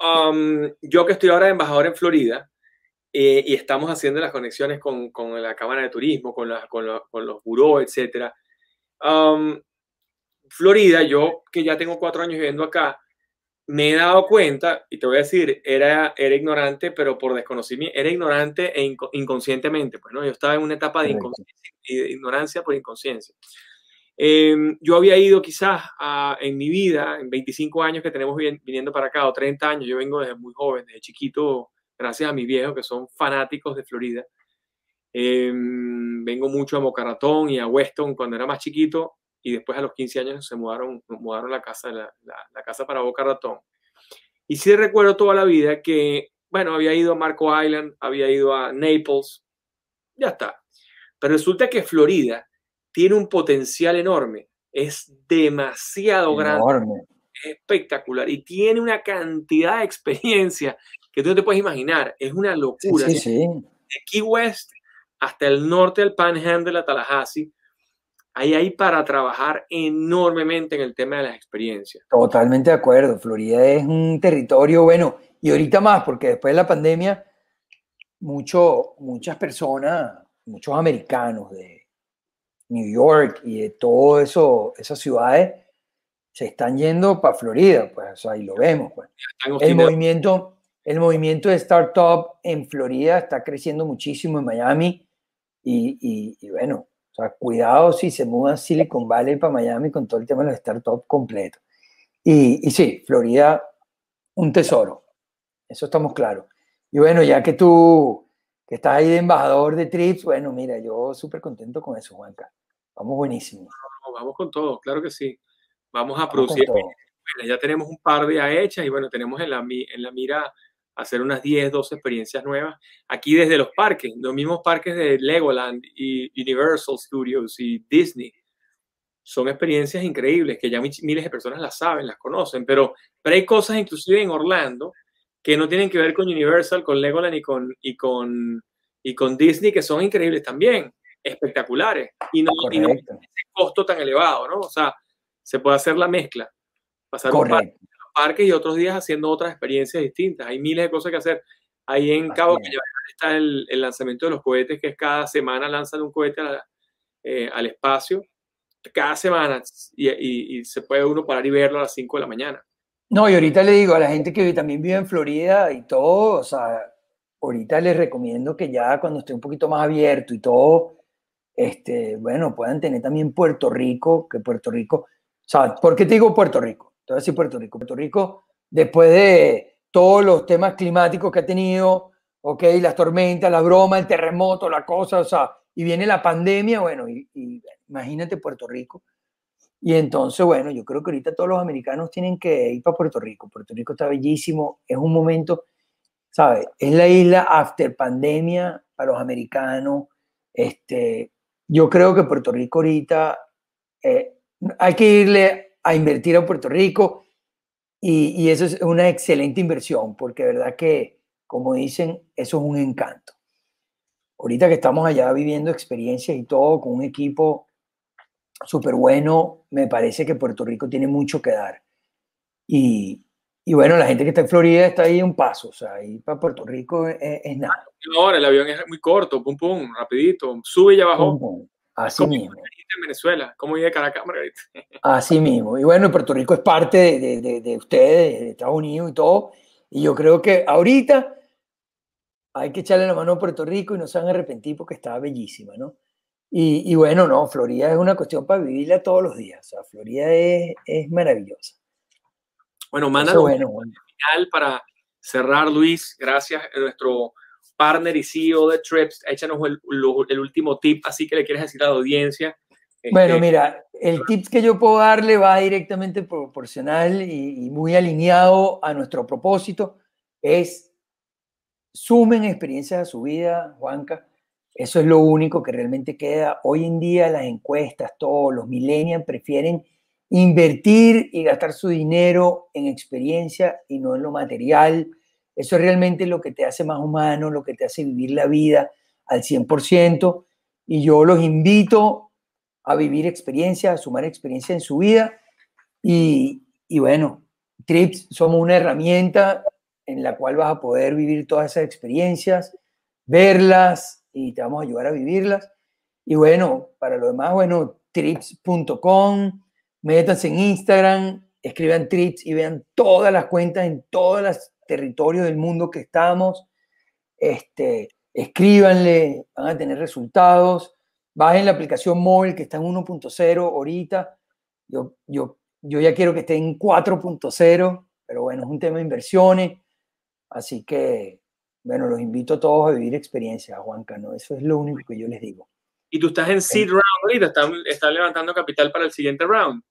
um, yo que estoy ahora de embajador en Florida eh, y estamos haciendo las conexiones con, con la Cámara de Turismo, con, la- con, la- con los burós, etcétera. Um, Florida, yo que ya tengo cuatro años viviendo acá, me he dado cuenta, y te voy a decir, era, era ignorante, pero por desconocimiento, era ignorante e inco- inconscientemente, pues, ¿no? Yo estaba en una etapa de de ignorancia por inconsciencia. Em, yo había ido quizás a- en mi vida, en 25 años que tenemos vin- viniendo para acá, o 30 años, yo vengo desde muy joven, desde chiquito, gracias a mis viejos que son fanáticos de Florida. Em, vengo mucho a Boca Ratón y a Weston cuando era más chiquito y después a los 15 años se mudaron, mudaron la casa, la, la- la casa para Boca Ratón. Y sí recuerdo toda la vida que, bueno, había ido a Marco Island, había ido a Naples, ya está. Pero resulta que Florida tiene un potencial enorme, es demasiado grande, es espectacular y tiene una cantidad de experiencia que tú no te puedes imaginar, es una Sí, locura. sí, sí. De Key West hasta el norte del Panhandle, a Tallahassee, ahí hay para trabajar enormemente en el tema de las experiencias. Totalmente de acuerdo. Florida es un territorio bueno y ahorita más porque después de la pandemia mucho, muchas personas, muchos americanos de New York y de todo eso, esas ciudades se están yendo para Florida, pues, o sea, y lo vemos, pues. El movimiento, el movimiento de startup en Florida está creciendo muchísimo en Miami y, y- y bueno, o sea, cuidado si se muda Silicon Valley para Miami con todo el tema de los startups completo. Y, y sí, Florida, un tesoro, eso estamos claros. Y bueno, ya que tú, que estás ahí de embajador de Trips, bueno, mira, yo súper contento con eso, Juanca. Vamos buenísimo. Vamos, vamos con todo, claro que sí. Vamos a Vamos producir. Bueno, ya tenemos un par de ya hechas y bueno, tenemos en la, en la mira hacer unas 10, 12 experiencias nuevas. Aquí desde los parques, los mismos parques de Legoland y Universal Studios y Disney. Son experiencias increíbles que ya mi- miles de personas las saben, las conocen, pero, pero hay cosas inclusive en Orlando que no tienen que ver con Universal, con Legoland y con, y con, y con Disney que son increíbles también, espectaculares y no, y no Correcto, costo tan elevado, ¿no? O sea, se puede hacer la mezcla. Pasar correcto. de parques y otros días haciendo otras experiencias distintas. Hay miles de cosas que hacer. Ahí en Así Cabo es. Está el, el lanzamiento de los cohetes, que es cada semana lanzan un cohete la- eh, al espacio. Cada semana. Y, y- y se puede uno parar y verlo a las 5 de la mañana. No, y ahorita le digo a la gente que también vive en Florida y todo, o sea, ahorita les recomiendo que ya cuando esté un poquito más abierto y todo, este, bueno, puedan tener también Puerto Rico, que Puerto Rico, o sea, ¿por qué te digo Puerto Rico? Te voy a decir Puerto Rico. Puerto Rico, después de todos los temas climáticos que ha tenido, ok, las tormentas, la broma, el terremoto, la cosa, o sea, y viene la pandemia, bueno, imagínate Puerto Rico. Y entonces, bueno, yo creo que ahorita todos los americanos tienen que ir para Puerto Rico. Puerto Rico está bellísimo, es un momento, ¿sabes? Es la isla after pandemia para los americanos. Este, yo creo que Puerto Rico ahorita eh, hay que irle a invertir a Puerto Rico y, y eso es una excelente inversión porque verdad que, como dicen, eso es un encanto. Ahorita que estamos allá viviendo experiencias y todo con un equipo súper bueno, me parece que Puerto Rico tiene mucho que dar. Y, y bueno, la gente que está en Florida está ahí un paso, o sea, ir para Puerto Rico es, es nada. Y ahora el avión es muy corto, pum, pum, rapidito. Sube y ya bajó. Pum, pum. Así Como mismo, en Venezuela. ¿Cómo ir de Caracas, Margarita? <laughs> así mismo. Y bueno, Puerto Rico es parte de- de- de ustedes, de Estados Unidos y todo. Y yo creo que ahorita hay que echarle la mano a Puerto Rico y no se van a arrepentir porque está bellísima, ¿no? Y, y bueno, no, Florida es una cuestión para vivirla todos los días. O sea, Florida es, es maravillosa. Bueno, mándanos bueno, bueno. final para cerrar, Luis. Gracias a nuestro partner y CEO de Trips. Échanos el, último tip, así que le quieres decir a la audiencia. Bueno, Este, mira, el tips que yo puedo darle va directamente proporcional y, y muy alineado a nuestro propósito. Es sumen experiencias a su vida, Juanca. Eso es lo único que realmente queda. Hoy en día las encuestas, todos los millennials prefieren invertir y gastar su dinero en experiencia y no en lo material. Eso es realmente lo que te hace más humano, lo que te hace vivir la vida al 100%. Y yo los invito a vivir experiencia, a sumar experiencia en su vida. Y, y bueno, Trips somos una herramienta en la cual vas a poder vivir todas esas experiencias, verlas y te vamos a ayudar a vivirlas. Y bueno, para lo demás, bueno, trips.com, métanse en Instagram, escriban trips y vean todas las cuentas en todos los territorios del mundo que estamos. Este, escríbanle, van a tener resultados. Bajen la aplicación móvil que está en 1.0 ahorita. Yo, yo, yo ya quiero que esté en 4.0, pero bueno, es un tema de inversiones. Así que, bueno, los invito a todos a vivir experiencias, Juanca, ¿no? Eso es lo único que yo les digo. Y tú estás en seed round ahorita, están, están levantando capital para el siguiente round.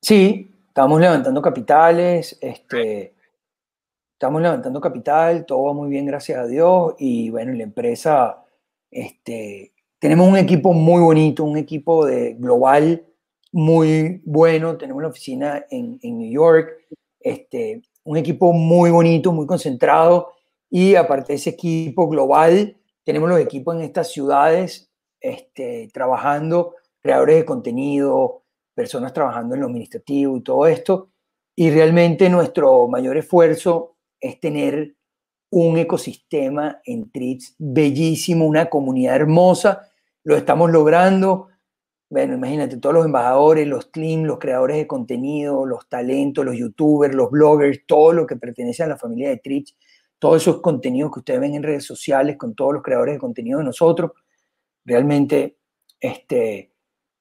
Sí, estamos levantando capitales, este, estamos levantando capital, todo va muy bien, gracias a Dios. Y bueno, la empresa, este, tenemos un equipo muy bonito, un equipo de global muy bueno. Tenemos una oficina en, en New York, este, un equipo muy bonito, muy concentrado. Y aparte de ese equipo global, tenemos los equipos en estas ciudades este, trabajando, creadores de contenido, personas trabajando en lo administrativo y todo esto. Y realmente nuestro mayor esfuerzo es tener un ecosistema en Trips bellísimo, una comunidad hermosa. Lo estamos logrando. Bueno, imagínate, todos los embajadores, los team, los creadores de contenido, los talentos, los youtubers, los bloggers, todo lo que pertenece a la familia de Trips, todos esos contenidos que ustedes ven en redes sociales con todos los creadores de contenido de nosotros, realmente, este,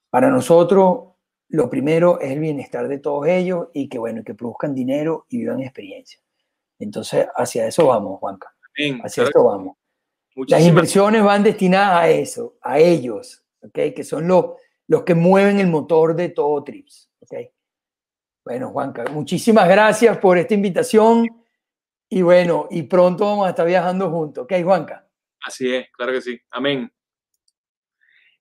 para nosotros, lo primero es el bienestar de todos ellos y que, bueno, que produzcan dinero y vivan experiencia. Entonces, hacia eso vamos, Juanca. Amén. Hacia Claro eso vamos. que- Las muchísimas- inversiones van destinadas a eso, a ellos, ¿ok? Que son los, los que mueven el motor de todo Trips, ¿ok? Bueno, Juanca, muchísimas gracias por esta invitación y bueno, y pronto vamos a estar viajando juntos, ¿ok, Juanca? Así es, claro que sí. Amén.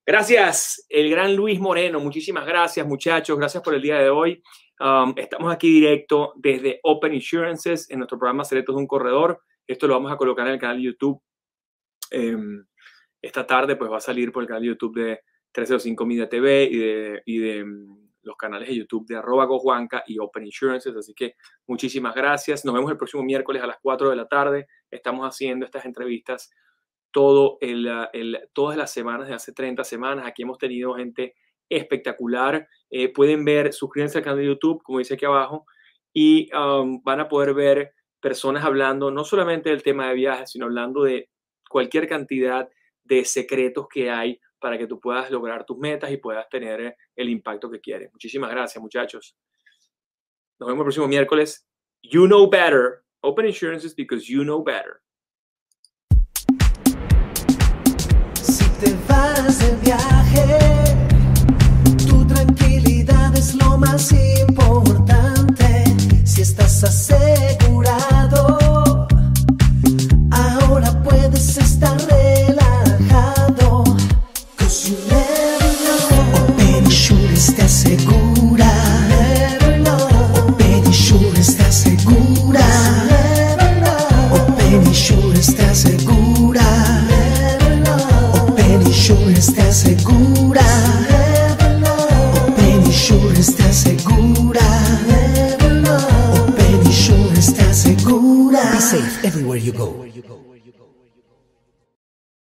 Gracias, el gran Luis Moreno. Muchísimas gracias, muchachos. Gracias por el día de hoy. Um, estamos aquí directo desde Open Insurances en nuestro programa Secretos de un Corredor. Esto lo vamos a colocar en el canal de YouTube. Em, esta tarde pues va a salir por el canal de YouTube de 305 Media TV y de, y de mm, los canales de YouTube de arroba gojuanca y Open Insurances. Así que muchísimas gracias. Nos vemos el próximo miércoles a las 4 de la tarde. Estamos haciendo estas entrevistas todo el, ah, el- todas las semanas de hace 30 semanas. Aquí hemos tenido gente espectacular. Eh, pueden ver, suscríbanse al canal de YouTube, como dice aquí abajo, y um, van a poder ver personas hablando no solamente del tema de viajes, sino hablando de cualquier cantidad de secretos que hay para que tú puedas lograr tus metas y puedas tener eh, el impacto que quieres. Muchísimas gracias, muchachos. Nos vemos el próximo miércoles. You know better. Open insurances because you know better. Si te vas de viaje, tu tranquilidad es lo más importante. Si estás asegurado, everywhere you go.